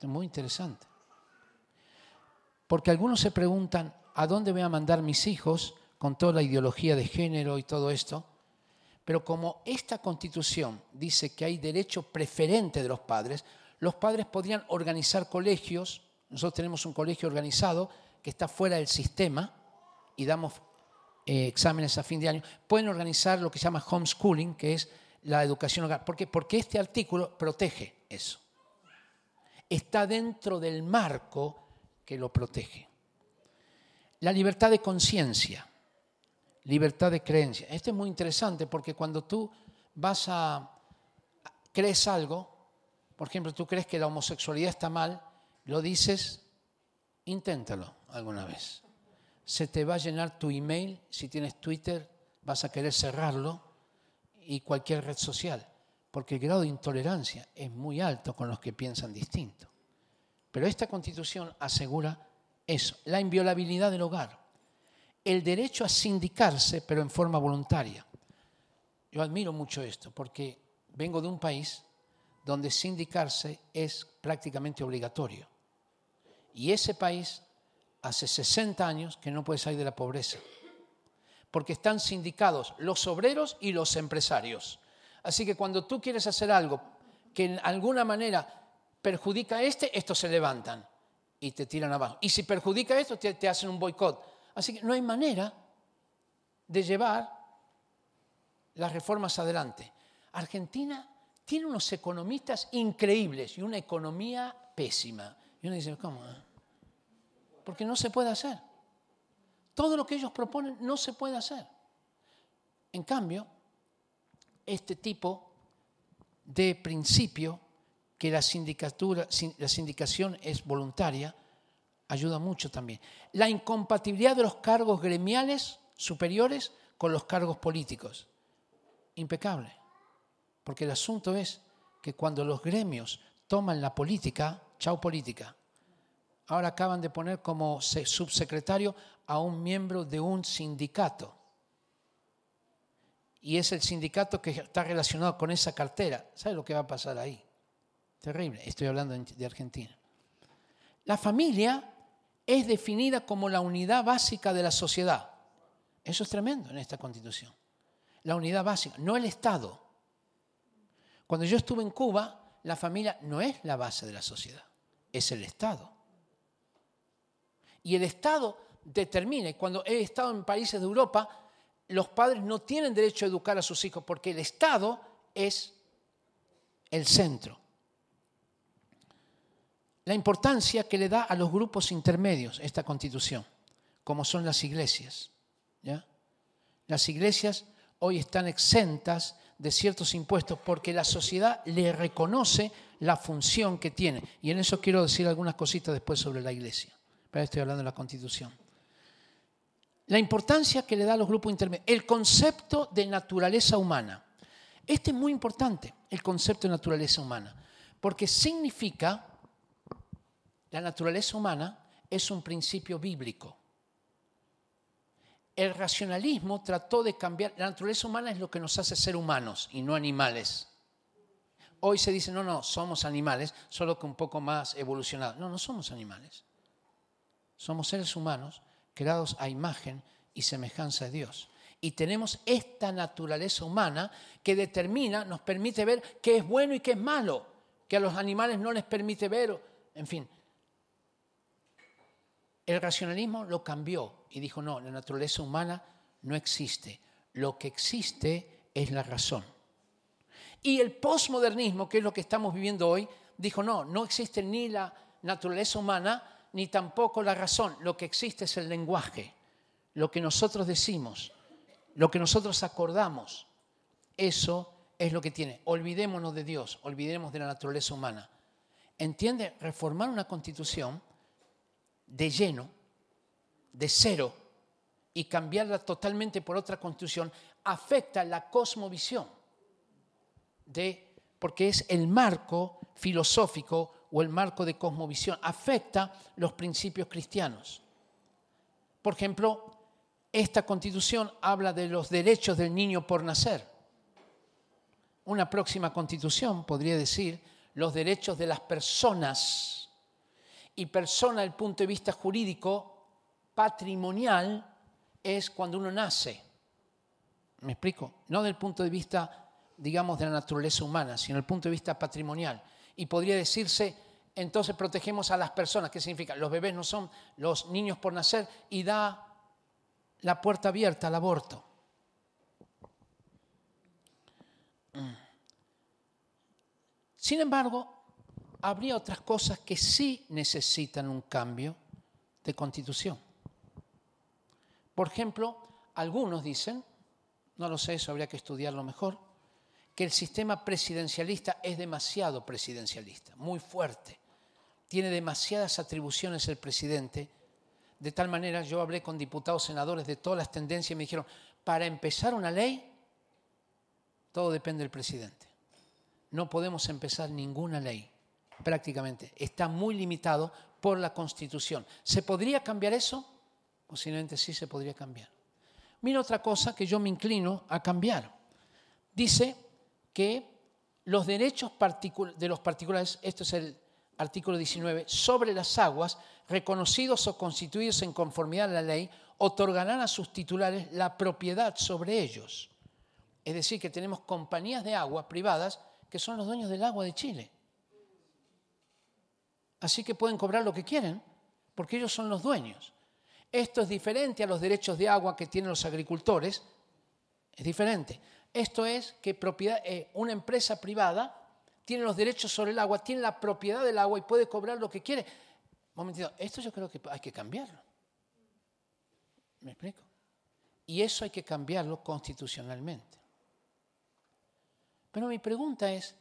es muy interesante. Porque algunos se preguntan, ¿a dónde voy a mandar mis hijos con toda la ideología de género y todo esto? Pero como esta constitución dice que hay derecho preferente de los padres, los padres podrían organizar colegios, nosotros tenemos un colegio organizado que está fuera del sistema y damos eh, exámenes a fin de año, pueden organizar lo que se llama homeschooling, que es la educación hogar. ¿Por qué? Porque este artículo protege eso. Está dentro del marco que lo protege. La libertad de conciencia, libertad de creencia. Esto es muy interesante porque cuando tú vas a, crees algo, por ejemplo, tú crees que la homosexualidad está mal, lo dices, inténtalo alguna vez. Se te va a llenar tu email, si tienes Twitter, vas a querer cerrarlo y cualquier red social, porque el grado de intolerancia es muy alto con los que piensan distinto. Pero esta constitución asegura eso, la inviolabilidad del hogar, el derecho a sindicarse, pero en forma voluntaria. Yo admiro mucho esto, porque vengo de un país donde sindicarse es prácticamente obligatorio. Y ese país hace 60 años que no puede salir de la pobreza, porque están sindicados los obreros y los empresarios. Así que cuando tú quieres hacer algo que en alguna manera perjudica a este, estos se levantan y te tiran abajo. Y si perjudica esto, te, hacen un boicot. Así que no hay manera de llevar las reformas adelante. Argentina tiene unos economistas increíbles y una economía pésima. Y uno dice, ¿cómo? Porque no se puede hacer. Todo lo que ellos proponen no se puede hacer. En cambio, este tipo de principio que la, sindicatura, la sindicación es voluntaria, ayuda mucho también. La incompatibilidad de los cargos gremiales superiores con los cargos políticos. Impecable. Porque el asunto es que cuando los gremios toman la política, chao política. Ahora acaban de poner como subsecretario a un miembro de un sindicato. Y es el sindicato que está relacionado con esa cartera. ¿Sabe lo que va a pasar ahí? Terrible, estoy hablando de Argentina. La familia es definida como la unidad básica de la sociedad. Eso es tremendo en esta constitución. La unidad básica, no el Estado. Cuando yo estuve en Cuba, la familia no es la base de la sociedad, es el Estado. Y el Estado determina, cuando he estado en países de Europa, los padres no tienen derecho a educar a sus hijos porque el Estado es el centro la importancia que le da a los grupos intermedios esta constitución, como son las iglesias. Las iglesias hoy están exentas de ciertos impuestos porque la sociedad le reconoce la función que tiene. Y en eso quiero decir algunas cositas después sobre la iglesia. Pero estoy hablando de la constitución. La importancia que le da a los grupos intermedios. El concepto de naturaleza humana. Este es muy importante, el concepto de naturaleza humana, porque significa la naturaleza humana es un principio bíblico. El racionalismo trató de cambiar, la naturaleza humana es lo que nos hace ser humanos y no animales. Hoy se dice, no, no, somos animales, solo que un poco más evolucionados. No, no somos animales. Somos seres humanos creados a imagen y semejanza de Dios. Y tenemos esta naturaleza humana que determina, nos permite ver qué es bueno y qué es malo, que a los animales no les permite ver, en fin, el racionalismo lo cambió y dijo, no, la naturaleza humana no existe. Lo que existe es la razón. Y el posmodernismo, que es lo que estamos viviendo hoy, dijo, no, no existe ni la naturaleza humana ni tampoco la razón. Lo que existe es el lenguaje, lo que nosotros decimos, lo que nosotros acordamos. Eso es lo que tiene. Olvidémonos de Dios, olvidemos de la naturaleza humana. ¿Entiende? Reformar una constitución de lleno, de cero, y cambiarla totalmente por otra constitución, afecta la cosmovisión, de, porque es el marco filosófico o el marco de cosmovisión, afecta los principios cristianos. Por ejemplo, esta constitución habla de los derechos del niño por nacer. Una próxima constitución podría decir los derechos de las personas y persona desde el punto de vista jurídico, patrimonial, es cuando uno nace. ¿Me explico? No desde el punto de vista, digamos, de la naturaleza humana, sino desde el punto de vista patrimonial. Y podría decirse, entonces protegemos a las personas. ¿Qué significa? Los bebés no son los niños por nacer y da la puerta abierta al aborto. Sin embargo, habría otras cosas que sí necesitan un cambio de constitución. Por ejemplo, algunos dicen, no lo sé, eso habría que estudiarlo mejor, que el sistema presidencialista es demasiado presidencialista, muy fuerte. Tiene demasiadas atribuciones el presidente. De tal manera, yo hablé con diputados, senadores de todas las tendencias y me dijeron, para empezar una ley, todo depende del presidente. No podemos empezar ninguna ley, prácticamente. Está muy limitado por la Constitución. ¿Se podría cambiar eso? Posiblemente sí se podría cambiar. Mira otra cosa que yo me inclino a cambiar. Dice que los derechos de los particulares, esto es el artículo 19, sobre las aguas, reconocidos o constituidos en conformidad a la ley, otorgarán a sus titulares la propiedad sobre ellos. Es decir, que tenemos compañías de agua privadas que son los dueños del agua de Chile. Así que pueden cobrar lo que quieren, porque ellos son los dueños. Esto es diferente a los derechos de agua que tienen los agricultores. Es diferente. Esto es que propiedad, eh, una empresa privada tiene los derechos sobre el agua, tiene la propiedad del agua y puede cobrar lo que quiere. Momentito, esto yo creo que hay que cambiarlo. ¿Me explico? Y eso hay que cambiarlo constitucionalmente. Pero mi pregunta es,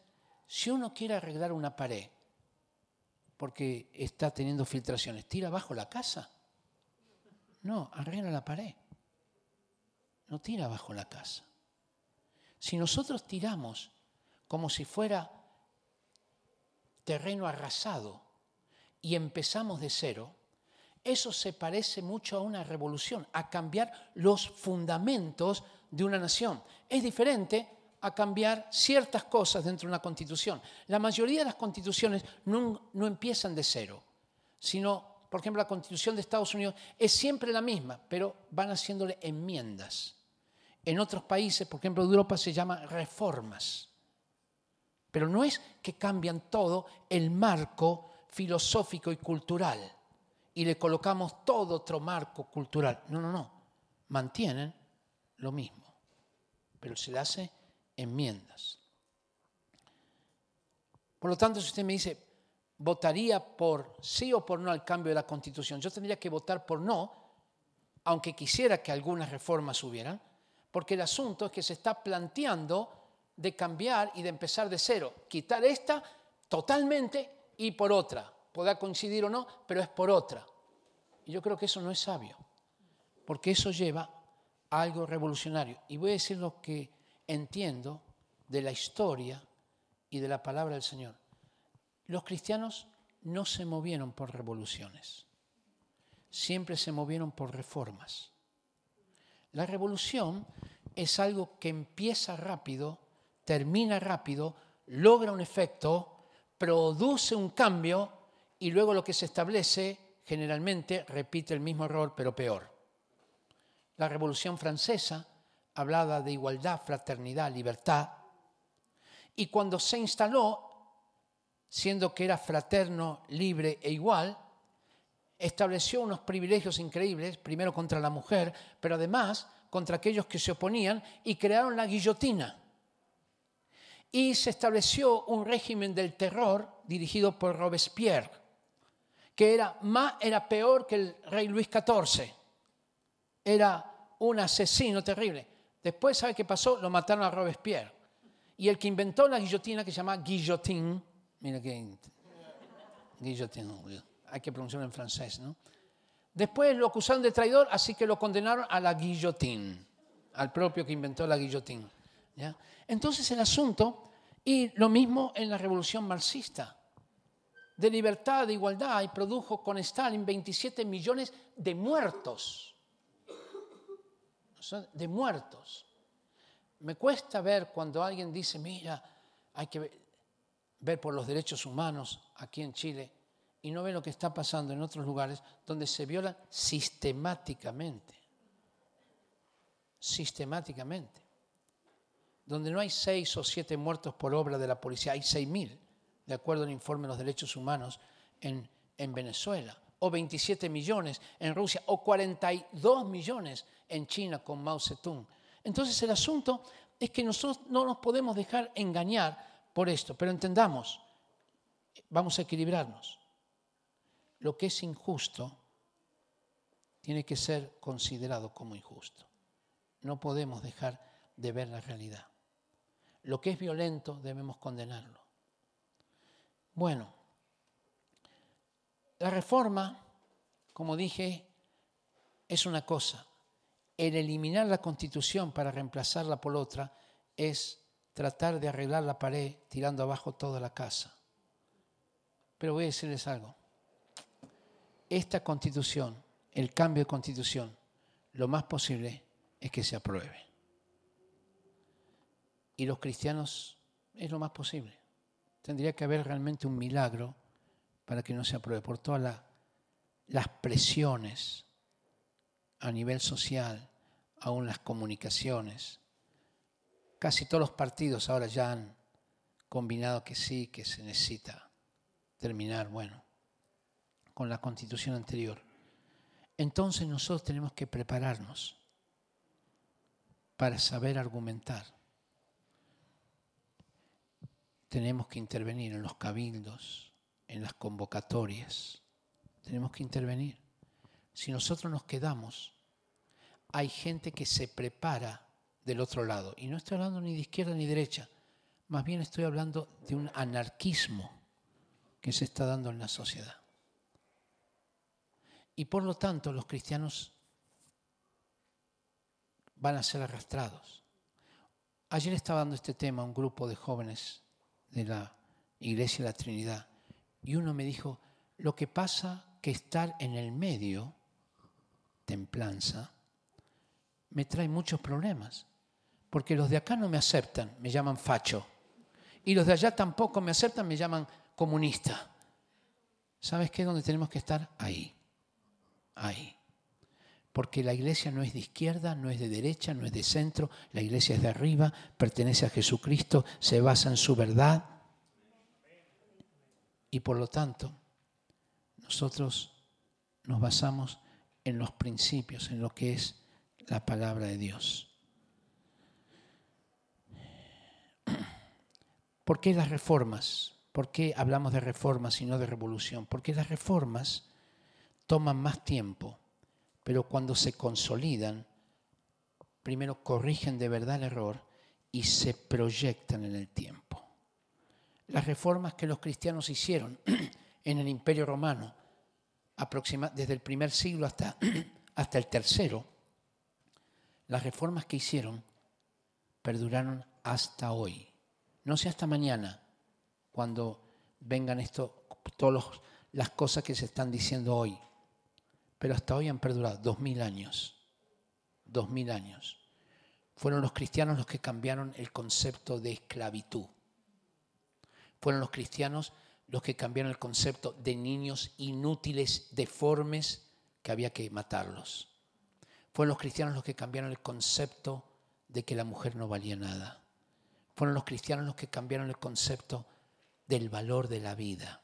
si uno quiere arreglar una pared porque está teniendo filtraciones, ¿tira abajo la casa? No, arregla la pared. No tira abajo la casa. Si nosotros tiramos como si fuera terreno arrasado y empezamos de cero, eso se parece mucho a una revolución, a cambiar los fundamentos de una nación. Es diferente a cambiar ciertas cosas dentro de una constitución. La mayoría de las constituciones no, no empiezan de cero, sino por ejemplo, la Constitución de Estados Unidos es siempre la misma, pero van haciéndole enmiendas. En otros países, por ejemplo, de Europa se llama reformas. Pero no es que cambian todo el marco filosófico y cultural y le colocamos todo otro marco cultural. No, no, no. Mantienen lo mismo, pero se le hace enmiendas. Por lo tanto, si usted me dice, votaría por sí o por no al cambio de la constitución. Yo tendría que votar por no, aunque quisiera que algunas reformas hubieran, porque el asunto es que se está planteando de cambiar y de empezar de cero, quitar esta totalmente y por otra. Podrá coincidir o no, pero es por otra. Y yo creo que eso no es sabio, porque eso lleva a algo revolucionario. Y voy a decir lo que entiendo de la historia y de la palabra del Señor. Los cristianos no se movieron por revoluciones, siempre se movieron por reformas. La revolución es algo que empieza rápido, termina rápido, logra un efecto, produce un cambio y luego lo que se establece generalmente repite el mismo error pero peor. La Revolución Francesa hablaba de igualdad, fraternidad, libertad y cuando se instaló siendo que era fraterno, libre e igual, estableció unos privilegios increíbles, primero contra la mujer, pero además contra aquellos que se oponían, y crearon la guillotina. Y se estableció un régimen del terror dirigido por Robespierre, que era, más, era peor que el rey Luis XIV. Era un asesino terrible. Después, ¿sabe qué pasó? Lo mataron a Robespierre. Y el que inventó la guillotina, que se llama guillotine, Mira que hay que pronunciarlo en francés, ¿no? Después lo acusaron de traidor, así que lo condenaron a la guillotina, al propio que inventó la guillotina. Entonces el asunto, y lo mismo en la revolución marxista, de libertad, de igualdad, y produjo con Stalin 27 millones de muertos. De muertos. Me cuesta ver cuando alguien dice, mira, hay que ver, por los derechos humanos aquí en Chile y no ve lo que está pasando en otros lugares donde se viola sistemáticamente. Sistemáticamente. Donde no hay seis o siete muertos por obra de la policía, hay seis mil, de acuerdo al informe de los derechos humanos en, en Venezuela, o 27 millones en Rusia, o 42 millones en China con Mao Zedong. Entonces el asunto es que nosotros no nos podemos dejar engañar por esto, pero entendamos, vamos a equilibrarnos. Lo que es injusto tiene que ser considerado como injusto. No podemos dejar de ver la realidad. Lo que es violento debemos condenarlo. Bueno, la reforma, como dije, es una cosa. El eliminar la constitución para reemplazarla por otra es tratar de arreglar la pared tirando abajo toda la casa. Pero voy a decirles algo. Esta constitución, el cambio de constitución, lo más posible es que se apruebe. Y los cristianos es lo más posible. Tendría que haber realmente un milagro para que no se apruebe por todas las presiones a nivel social, aún las comunicaciones. Casi todos los partidos ahora ya han combinado que sí, que se necesita terminar, bueno, con la constitución anterior. Entonces nosotros tenemos que prepararnos para saber argumentar. Tenemos que intervenir en los cabildos, en las convocatorias. Tenemos que intervenir. Si nosotros nos quedamos, hay gente que se prepara del otro lado. Y no estoy hablando ni de izquierda ni derecha, más bien estoy hablando de un anarquismo que se está dando en la sociedad. Y por lo tanto los cristianos van a ser arrastrados. Ayer estaba dando este tema a un grupo de jóvenes de la Iglesia de la Trinidad y uno me dijo, lo que pasa que estar en el medio, templanza, me trae muchos problemas, porque los de acá no me aceptan, me llaman facho, y los de allá tampoco me aceptan, me llaman comunista. ¿Sabes qué? Donde tenemos que estar ahí, ahí. Porque la iglesia no es de izquierda, no es de derecha, no es de centro, la iglesia es de arriba, pertenece a Jesucristo, se basa en su verdad y por lo tanto, nosotros nos basamos en los principios, en lo que es la palabra de Dios. ¿Por qué las reformas? ¿Por qué hablamos de reformas y no de revolución? Porque las reformas toman más tiempo, pero cuando se consolidan, primero corrigen de verdad el error y se proyectan en el tiempo las reformas que los cristianos hicieron en el Imperio Romano, desde el primer siglo hasta, hasta el tercero, las reformas que hicieron perduraron hasta hoy. No sé hasta mañana, cuando vengan esto, todas las cosas que se están diciendo hoy. Pero hasta hoy han perdurado dos mil años. Dos mil años. Fueron los cristianos los que cambiaron el concepto de esclavitud. Fueron los cristianos los que cambiaron el concepto de niños inútiles, deformes, que había que matarlos. Fueron los cristianos los que cambiaron el concepto de que la mujer no valía nada. Fueron los cristianos los que cambiaron el concepto del valor de la vida.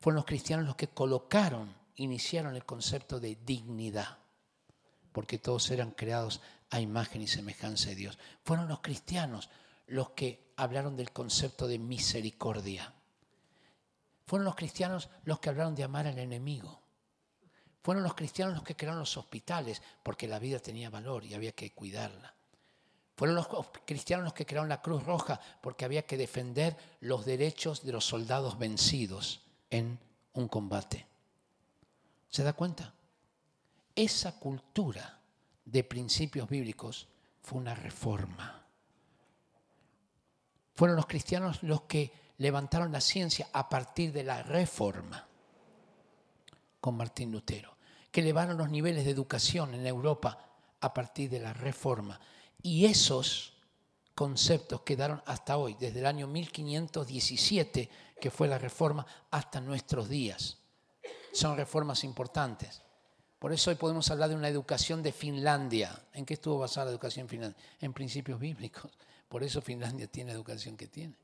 Fueron los cristianos los que colocaron, iniciaron el concepto de dignidad, porque todos eran creados a imagen y semejanza de Dios. Fueron los cristianos los que hablaron del concepto de misericordia. Fueron los cristianos los que hablaron de amar al enemigo. Fueron los cristianos los que crearon los hospitales porque la vida tenía valor y había que cuidarla. Fueron los cristianos los que crearon la Cruz Roja porque había que defender los derechos de los soldados vencidos en un combate. ¿Se da cuenta? Esa cultura de principios bíblicos fue una reforma. Fueron los cristianos los que levantaron la ciencia a partir de la reforma con Martín Lutero, que elevaron los niveles de educación en Europa a partir de la reforma. Y esos conceptos quedaron hasta hoy, desde el año 1517, que fue la reforma, hasta nuestros días. Son reformas importantes. Por eso hoy podemos hablar de una educación de Finlandia. ¿En qué estuvo basada la educación en Finlandia? En principios bíblicos. Por eso Finlandia tiene la educación que tiene.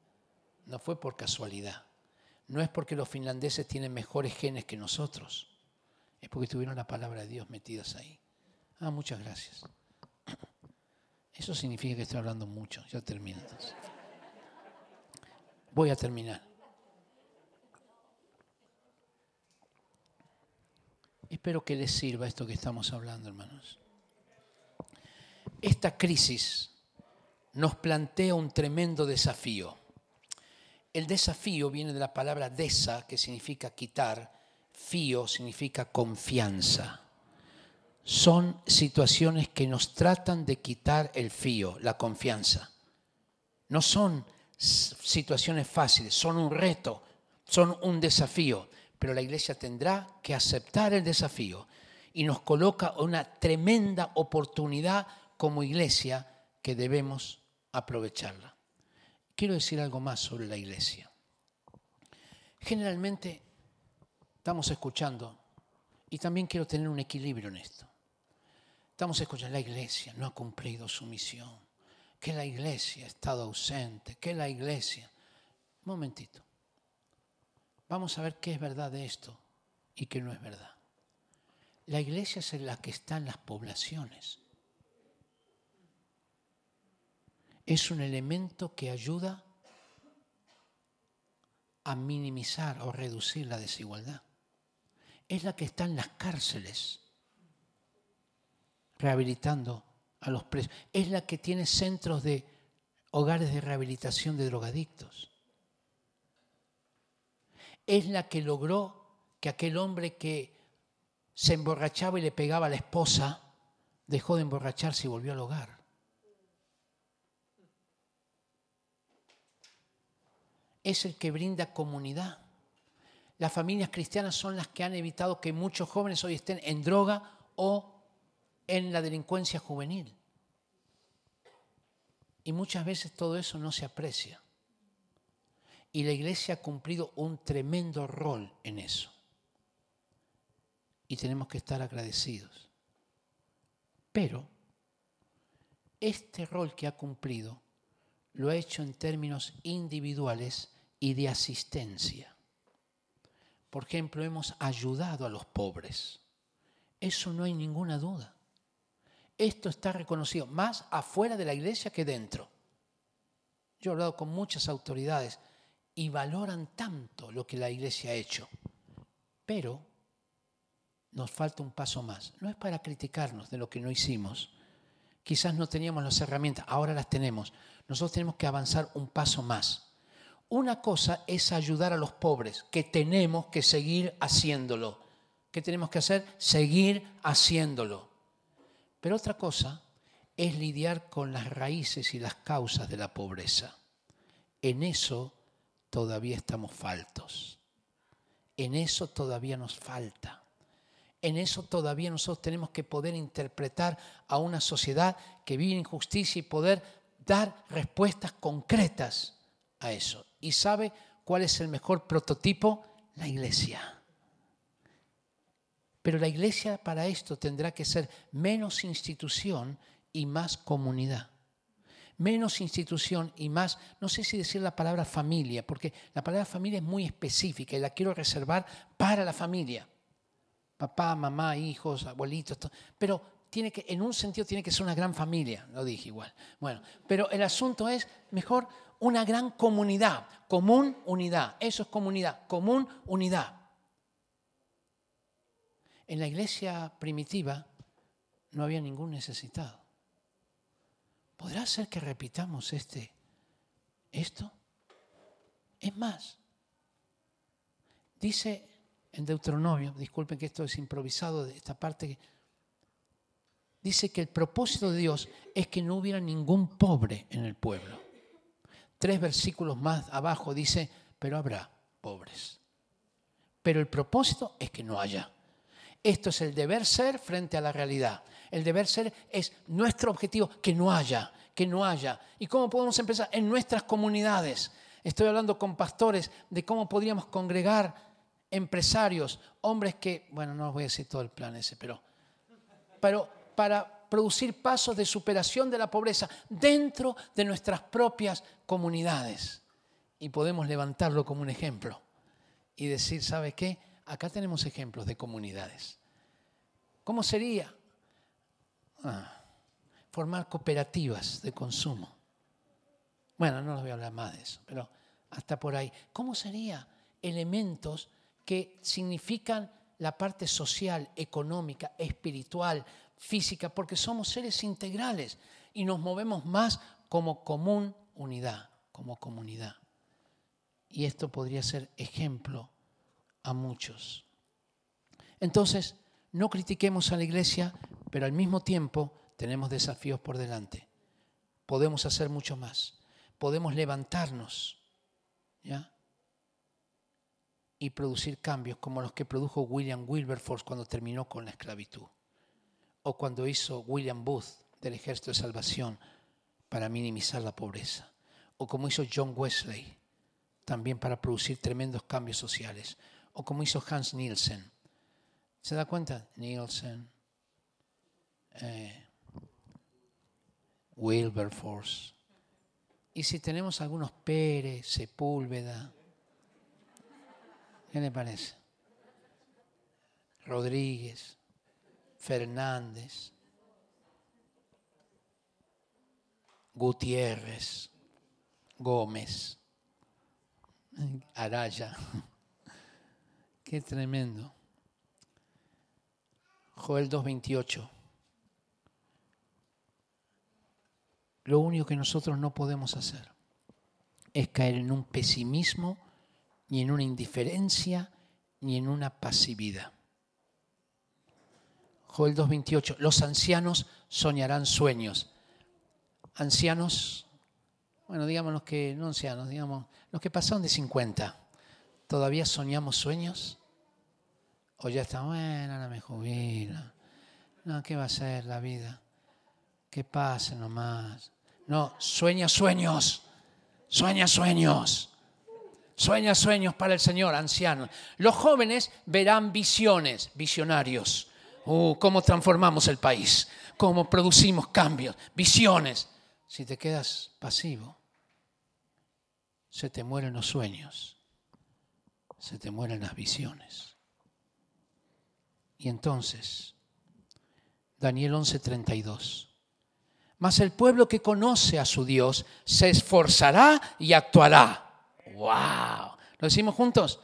No fue por casualidad. No es porque los finlandeses tienen mejores genes que nosotros. Es porque tuvieron la palabra de Dios metidas ahí. Ah, muchas gracias. Eso significa que estoy hablando mucho. Ya termino entonces. Voy a terminar. Espero que les sirva esto que estamos hablando, hermanos. Esta crisis nos plantea un tremendo desafío. El desafío viene de la palabra desa, que significa quitar, fío significa confianza. Son situaciones que nos tratan de quitar el fío, la confianza. No son situaciones fáciles, son un reto, son un desafío, pero la iglesia tendrá que aceptar el desafío y nos coloca una tremenda oportunidad como iglesia que debemos aprovecharla. Quiero decir algo más sobre la iglesia. Generalmente estamos escuchando, y también quiero tener un equilibrio en esto. Estamos escuchando, la iglesia no ha cumplido su misión, que la iglesia ha estado ausente, que la iglesia... Momentito. Vamos a ver qué es verdad de esto y qué no es verdad. La iglesia es la que está en las poblaciones. Es un elemento que ayuda a minimizar o reducir la desigualdad. Es la que está en las cárceles rehabilitando a los presos. Es la que tiene centros de hogares de rehabilitación de drogadictos. Es la que logró que aquel hombre que se emborrachaba y le pegaba a la esposa dejó de emborracharse y volvió al hogar. Es el que brinda comunidad. Las familias cristianas son las que han evitado que muchos jóvenes hoy estén en droga o en la delincuencia juvenil. Y muchas veces todo eso no se aprecia. Y la iglesia ha cumplido un tremendo rol en eso. Y tenemos que estar agradecidos. Pero este rol que ha cumplido lo ha hecho en términos individuales y de asistencia. Por ejemplo, hemos ayudado a los pobres. Eso no hay ninguna duda. Esto está reconocido más afuera de la iglesia que dentro. Yo he hablado con muchas autoridades y valoran tanto lo que la iglesia ha hecho. Pero nos falta un paso más. No es para criticarnos de lo que no hicimos. Quizás no teníamos las herramientas, ahora las tenemos nosotros tenemos que avanzar un paso más. Una cosa es ayudar a los pobres, que tenemos que seguir haciéndolo. ¿Qué tenemos que hacer? Seguir haciéndolo. Pero otra cosa es lidiar con las raíces y las causas de la pobreza. En eso todavía estamos faltos. En eso todavía nos falta. En eso todavía nosotros tenemos que poder interpretar a una sociedad que vive en injusticia y poder dar respuestas concretas a eso. ¿Y sabe cuál es el mejor prototipo? La iglesia. Pero la iglesia para esto tendrá que ser menos institución y más comunidad. Menos institución y más, no sé si decir la palabra familia, porque la palabra familia es muy específica y la quiero reservar para la familia. Papá, mamá, hijos, abuelitos, pero tiene que, en un sentido tiene que ser una gran familia, lo dije igual. Bueno, pero el asunto es mejor una gran comunidad, común unidad. Eso es comunidad, común unidad. En la iglesia primitiva no había ningún necesitado. ¿Podrá ser que repitamos este, esto? Es más, dice en Deuteronomio, disculpen que esto es improvisado esta parte dice que el propósito de Dios es que no hubiera ningún pobre en el pueblo. Tres versículos más abajo dice, pero habrá pobres. Pero el propósito es que no haya. Esto es el deber ser frente a la realidad. El deber ser es nuestro objetivo, que no haya, que no haya. ¿Y cómo podemos empezar? En nuestras comunidades. Estoy hablando con pastores de cómo podríamos congregar empresarios, hombres que, bueno, no os voy a decir todo el plan ese, pero, pero para producir pasos de superación de la pobreza dentro de nuestras propias comunidades. Y podemos levantarlo como un ejemplo y decir, ¿sabe qué? Acá tenemos ejemplos de comunidades. ¿Cómo sería? Ah, formar cooperativas de consumo. Bueno, no les voy a hablar más de eso, pero hasta por ahí. ¿Cómo sería? Elementos que significan la parte social, económica, espiritual, física, porque somos seres integrales y nos movemos más como común unidad, como comunidad. Y esto podría ser ejemplo a muchos. Entonces, no critiquemos a la iglesia, pero al mismo tiempo tenemos desafíos por delante. Podemos hacer mucho más. Podemos levantarnos, ¿ya? Y producir cambios como los que produjo William Wilberforce cuando terminó con la esclavitud. O cuando hizo William Booth del Ejército de Salvación para minimizar la pobreza. O como hizo John Wesley también para producir tremendos cambios sociales. O como hizo Hans Nielsen ¿Se da cuenta? Nielsen, eh, Wilberforce. Y si tenemos algunos Pérez, Sepúlveda, ¿qué le parece? Rodríguez, Fernández, Gutiérrez, Gómez, Araya. Qué tremendo. Joel 2.28. Lo único que nosotros no podemos hacer es caer en un pesimismo, ni en una indiferencia, ni en una pasividad. Joel 2.28. Los ancianos soñarán sueños. Ancianos, bueno, digamos los que, no ancianos, digamos, los que pasaron de 50, ¿todavía soñamos sueños? O ya está, bueno, no me jubilo. No, ¿qué va a ser la vida? Que pase nomás. No, sueña sueños. Sueña sueños. Sueña sueños para el Señor, anciano. Los jóvenes verán visiones, visionarios. Uh, cómo transformamos el país, cómo producimos cambios, visiones. Si te quedas pasivo, se te mueren los sueños, se te mueren las visiones. Y entonces, Daniel 11:32. Mas el pueblo que conoce a su Dios se esforzará y actuará. ¡Wow! ¿Lo decimos juntos?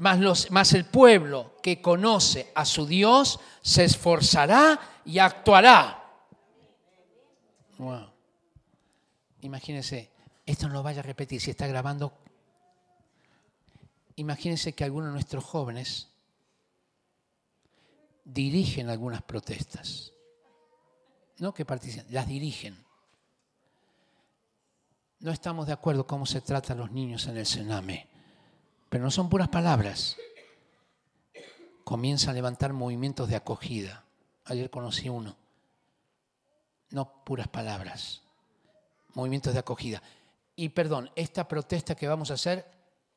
Más, los, más el pueblo que conoce a su Dios se esforzará y actuará. Imagínense, esto no lo vaya a repetir si está grabando. Imagínense que algunos de nuestros jóvenes dirigen algunas protestas. No que participan, las dirigen. No estamos de acuerdo cómo se trata a los niños en el Sename, pero no son puras palabras. Comienza a levantar movimientos de acogida. Ayer conocí uno. No puras palabras, movimientos de acogida. Y perdón, esta protesta que vamos a hacer,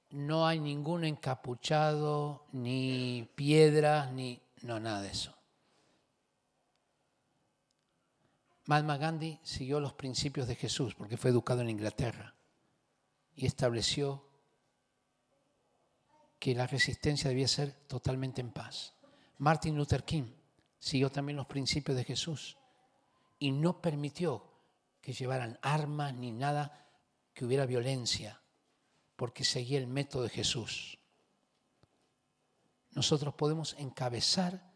no hay ningún encapuchado, ni piedras, ni no, nada de eso. Mahatma Gandhi siguió los principios de Jesús porque fue educado en Inglaterra y estableció que la resistencia debía ser totalmente en paz. Martin Luther King siguió también los principios de Jesús y no permitió que llevaran armas ni nada que hubiera violencia, porque seguía el método de Jesús nosotros podemos encabezar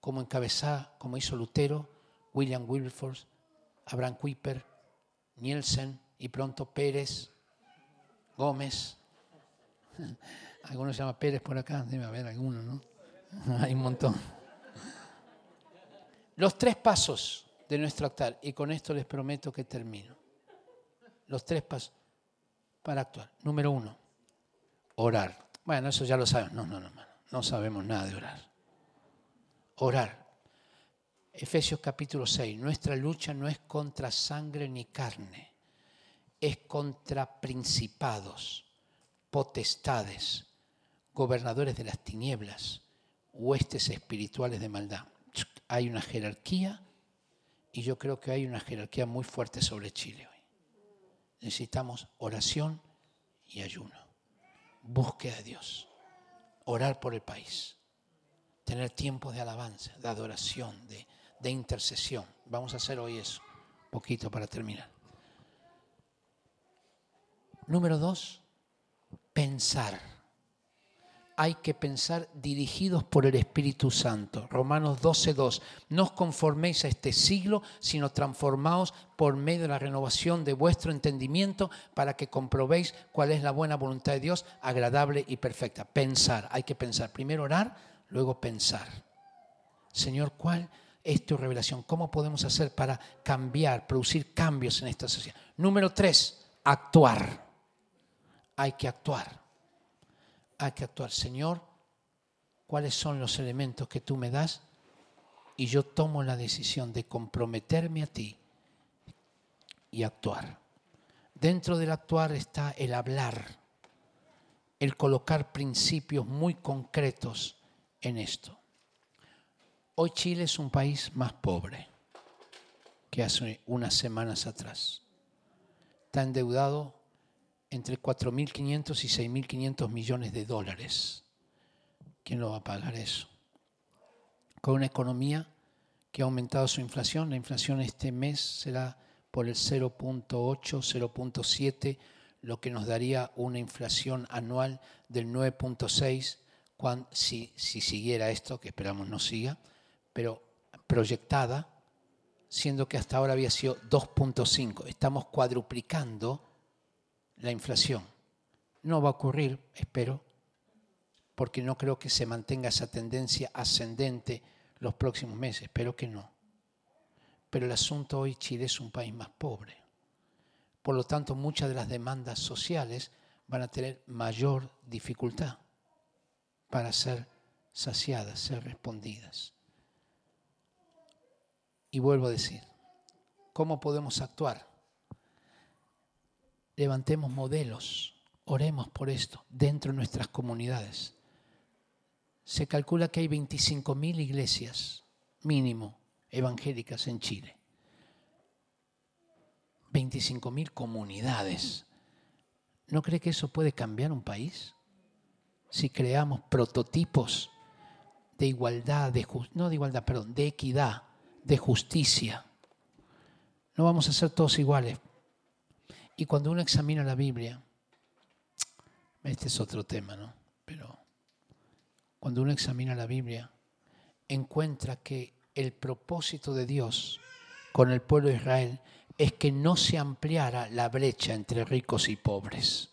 como encabezar, como hizo Lutero, William Wilberforce, Abraham Kuyper, Nielsen y pronto Pérez, Gómez. Algunos se llama Pérez por acá, debe haber alguno, ¿no? Hay un montón. Los tres pasos de nuestro actuar, y con esto les prometo que termino. Los tres pasos para actuar. Número uno, orar. Bueno, eso ya lo sabemos. No, no, no, no sabemos nada de orar. Orar. Efesios capítulo 6. Nuestra lucha no es contra sangre ni carne, es contra principados, potestades, gobernadores de las tinieblas, huestes espirituales de maldad. Hay una jerarquía y yo creo que hay una jerarquía muy fuerte sobre Chile hoy. Necesitamos oración y ayuno búsqueda de Dios, orar por el país, tener tiempos de alabanza, de adoración, de, de intercesión. Vamos a hacer hoy eso, poquito para terminar. Número dos, pensar hay que pensar dirigidos por el Espíritu Santo. Romanos 12.2. No os conforméis a este siglo, sino transformaos por medio de la renovación de vuestro entendimiento para que comprobéis cuál es la buena voluntad de Dios, agradable y perfecta. Pensar, hay que pensar. Primero orar, luego pensar. Señor, ¿cuál es tu revelación? ¿Cómo podemos hacer para cambiar, producir cambios en esta sociedad? Número tres, actuar. Hay que actuar hay que actuar. Señor, ¿cuáles son los elementos que tú me das? Y yo tomo la decisión de comprometerme a ti y actuar. Dentro del actuar está el hablar, el colocar principios muy concretos en esto. Hoy Chile es un país más pobre que hace unas semanas atrás. Está endeudado entre 4.500 y 6.500 millones de dólares. ¿Quién lo va a pagar eso? Con una economía que ha aumentado su inflación. La inflación este mes será por el 0.8, 0.7, lo que nos daría una inflación anual del 9.6 si, si siguiera esto, que esperamos no siga, pero proyectada, siendo que hasta ahora había sido 2.5. Estamos cuadruplicando la inflación. No va a ocurrir, espero, porque no creo que se mantenga esa tendencia ascendente los próximos meses, espero que no. Pero el asunto hoy, Chile es un país más pobre. Por lo tanto, muchas de las demandas sociales van a tener mayor dificultad para ser saciadas, ser respondidas. Y vuelvo a decir, ¿cómo podemos actuar? Levantemos modelos, oremos por esto dentro de nuestras comunidades. Se calcula que hay 25.000 iglesias mínimo evangélicas en Chile. 25.000 comunidades. ¿No cree que eso puede cambiar un país? Si creamos prototipos de igualdad, de no de igualdad, perdón, de equidad, de justicia. No vamos a ser todos iguales, y cuando uno examina la Biblia, este es otro tema, ¿no? Pero cuando uno examina la Biblia, encuentra que el propósito de Dios con el pueblo de Israel es que no se ampliara la brecha entre ricos y pobres.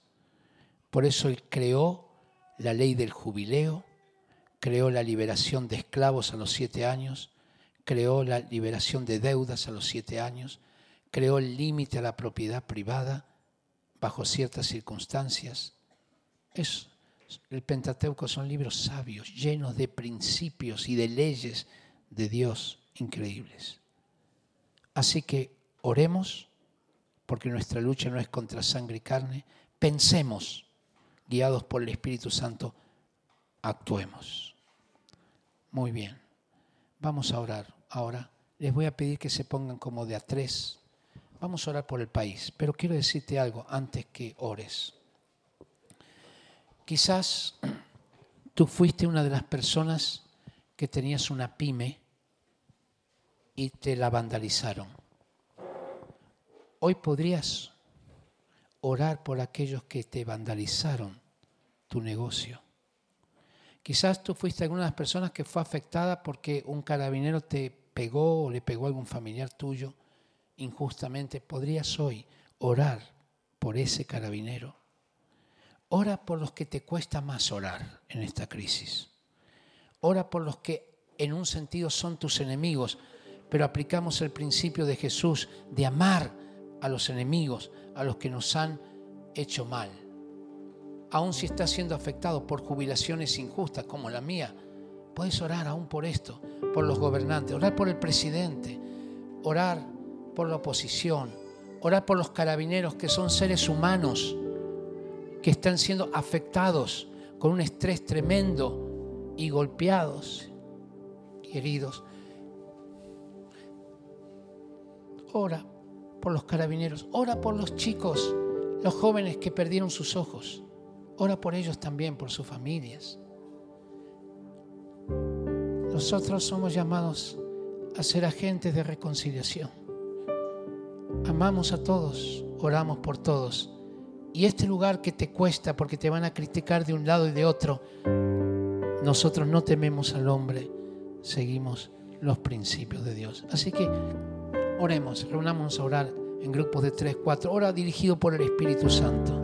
Por eso Él creó la ley del jubileo, creó la liberación de esclavos a los siete años, creó la liberación de deudas a los siete años, creó el límite a la propiedad privada bajo ciertas circunstancias. Es, el Pentateuco son libros sabios, llenos de principios y de leyes de Dios increíbles. Así que oremos, porque nuestra lucha no es contra sangre y carne. Pensemos, guiados por el Espíritu Santo, actuemos. Muy bien, vamos a orar. Ahora les voy a pedir que se pongan como de a tres. Vamos a orar por el país, pero quiero decirte algo antes que ores. Quizás tú fuiste una de las personas que tenías una pyme y te la vandalizaron. Hoy podrías orar por aquellos que te vandalizaron tu negocio. Quizás tú fuiste alguna de las personas que fue afectada porque un carabinero te pegó o le pegó a algún familiar tuyo injustamente, podrías hoy orar por ese carabinero. Ora por los que te cuesta más orar en esta crisis. Ora por los que en un sentido son tus enemigos, pero aplicamos el principio de Jesús de amar a los enemigos, a los que nos han hecho mal. Aun si estás siendo afectado por jubilaciones injustas como la mía, puedes orar aún por esto, por los gobernantes, orar por el presidente, orar por la oposición, orar por los carabineros que son seres humanos que están siendo afectados con un estrés tremendo y golpeados y heridos. Ora por los carabineros, ora por los chicos, los jóvenes que perdieron sus ojos. Ora por ellos también, por sus familias. Nosotros somos llamados a ser agentes de reconciliación. Amamos a todos, oramos por todos. Y este lugar que te cuesta porque te van a criticar de un lado y de otro, nosotros no tememos al hombre, seguimos los principios de Dios. Así que oremos, reunámonos a orar en grupos de tres, cuatro, ora dirigido por el Espíritu Santo.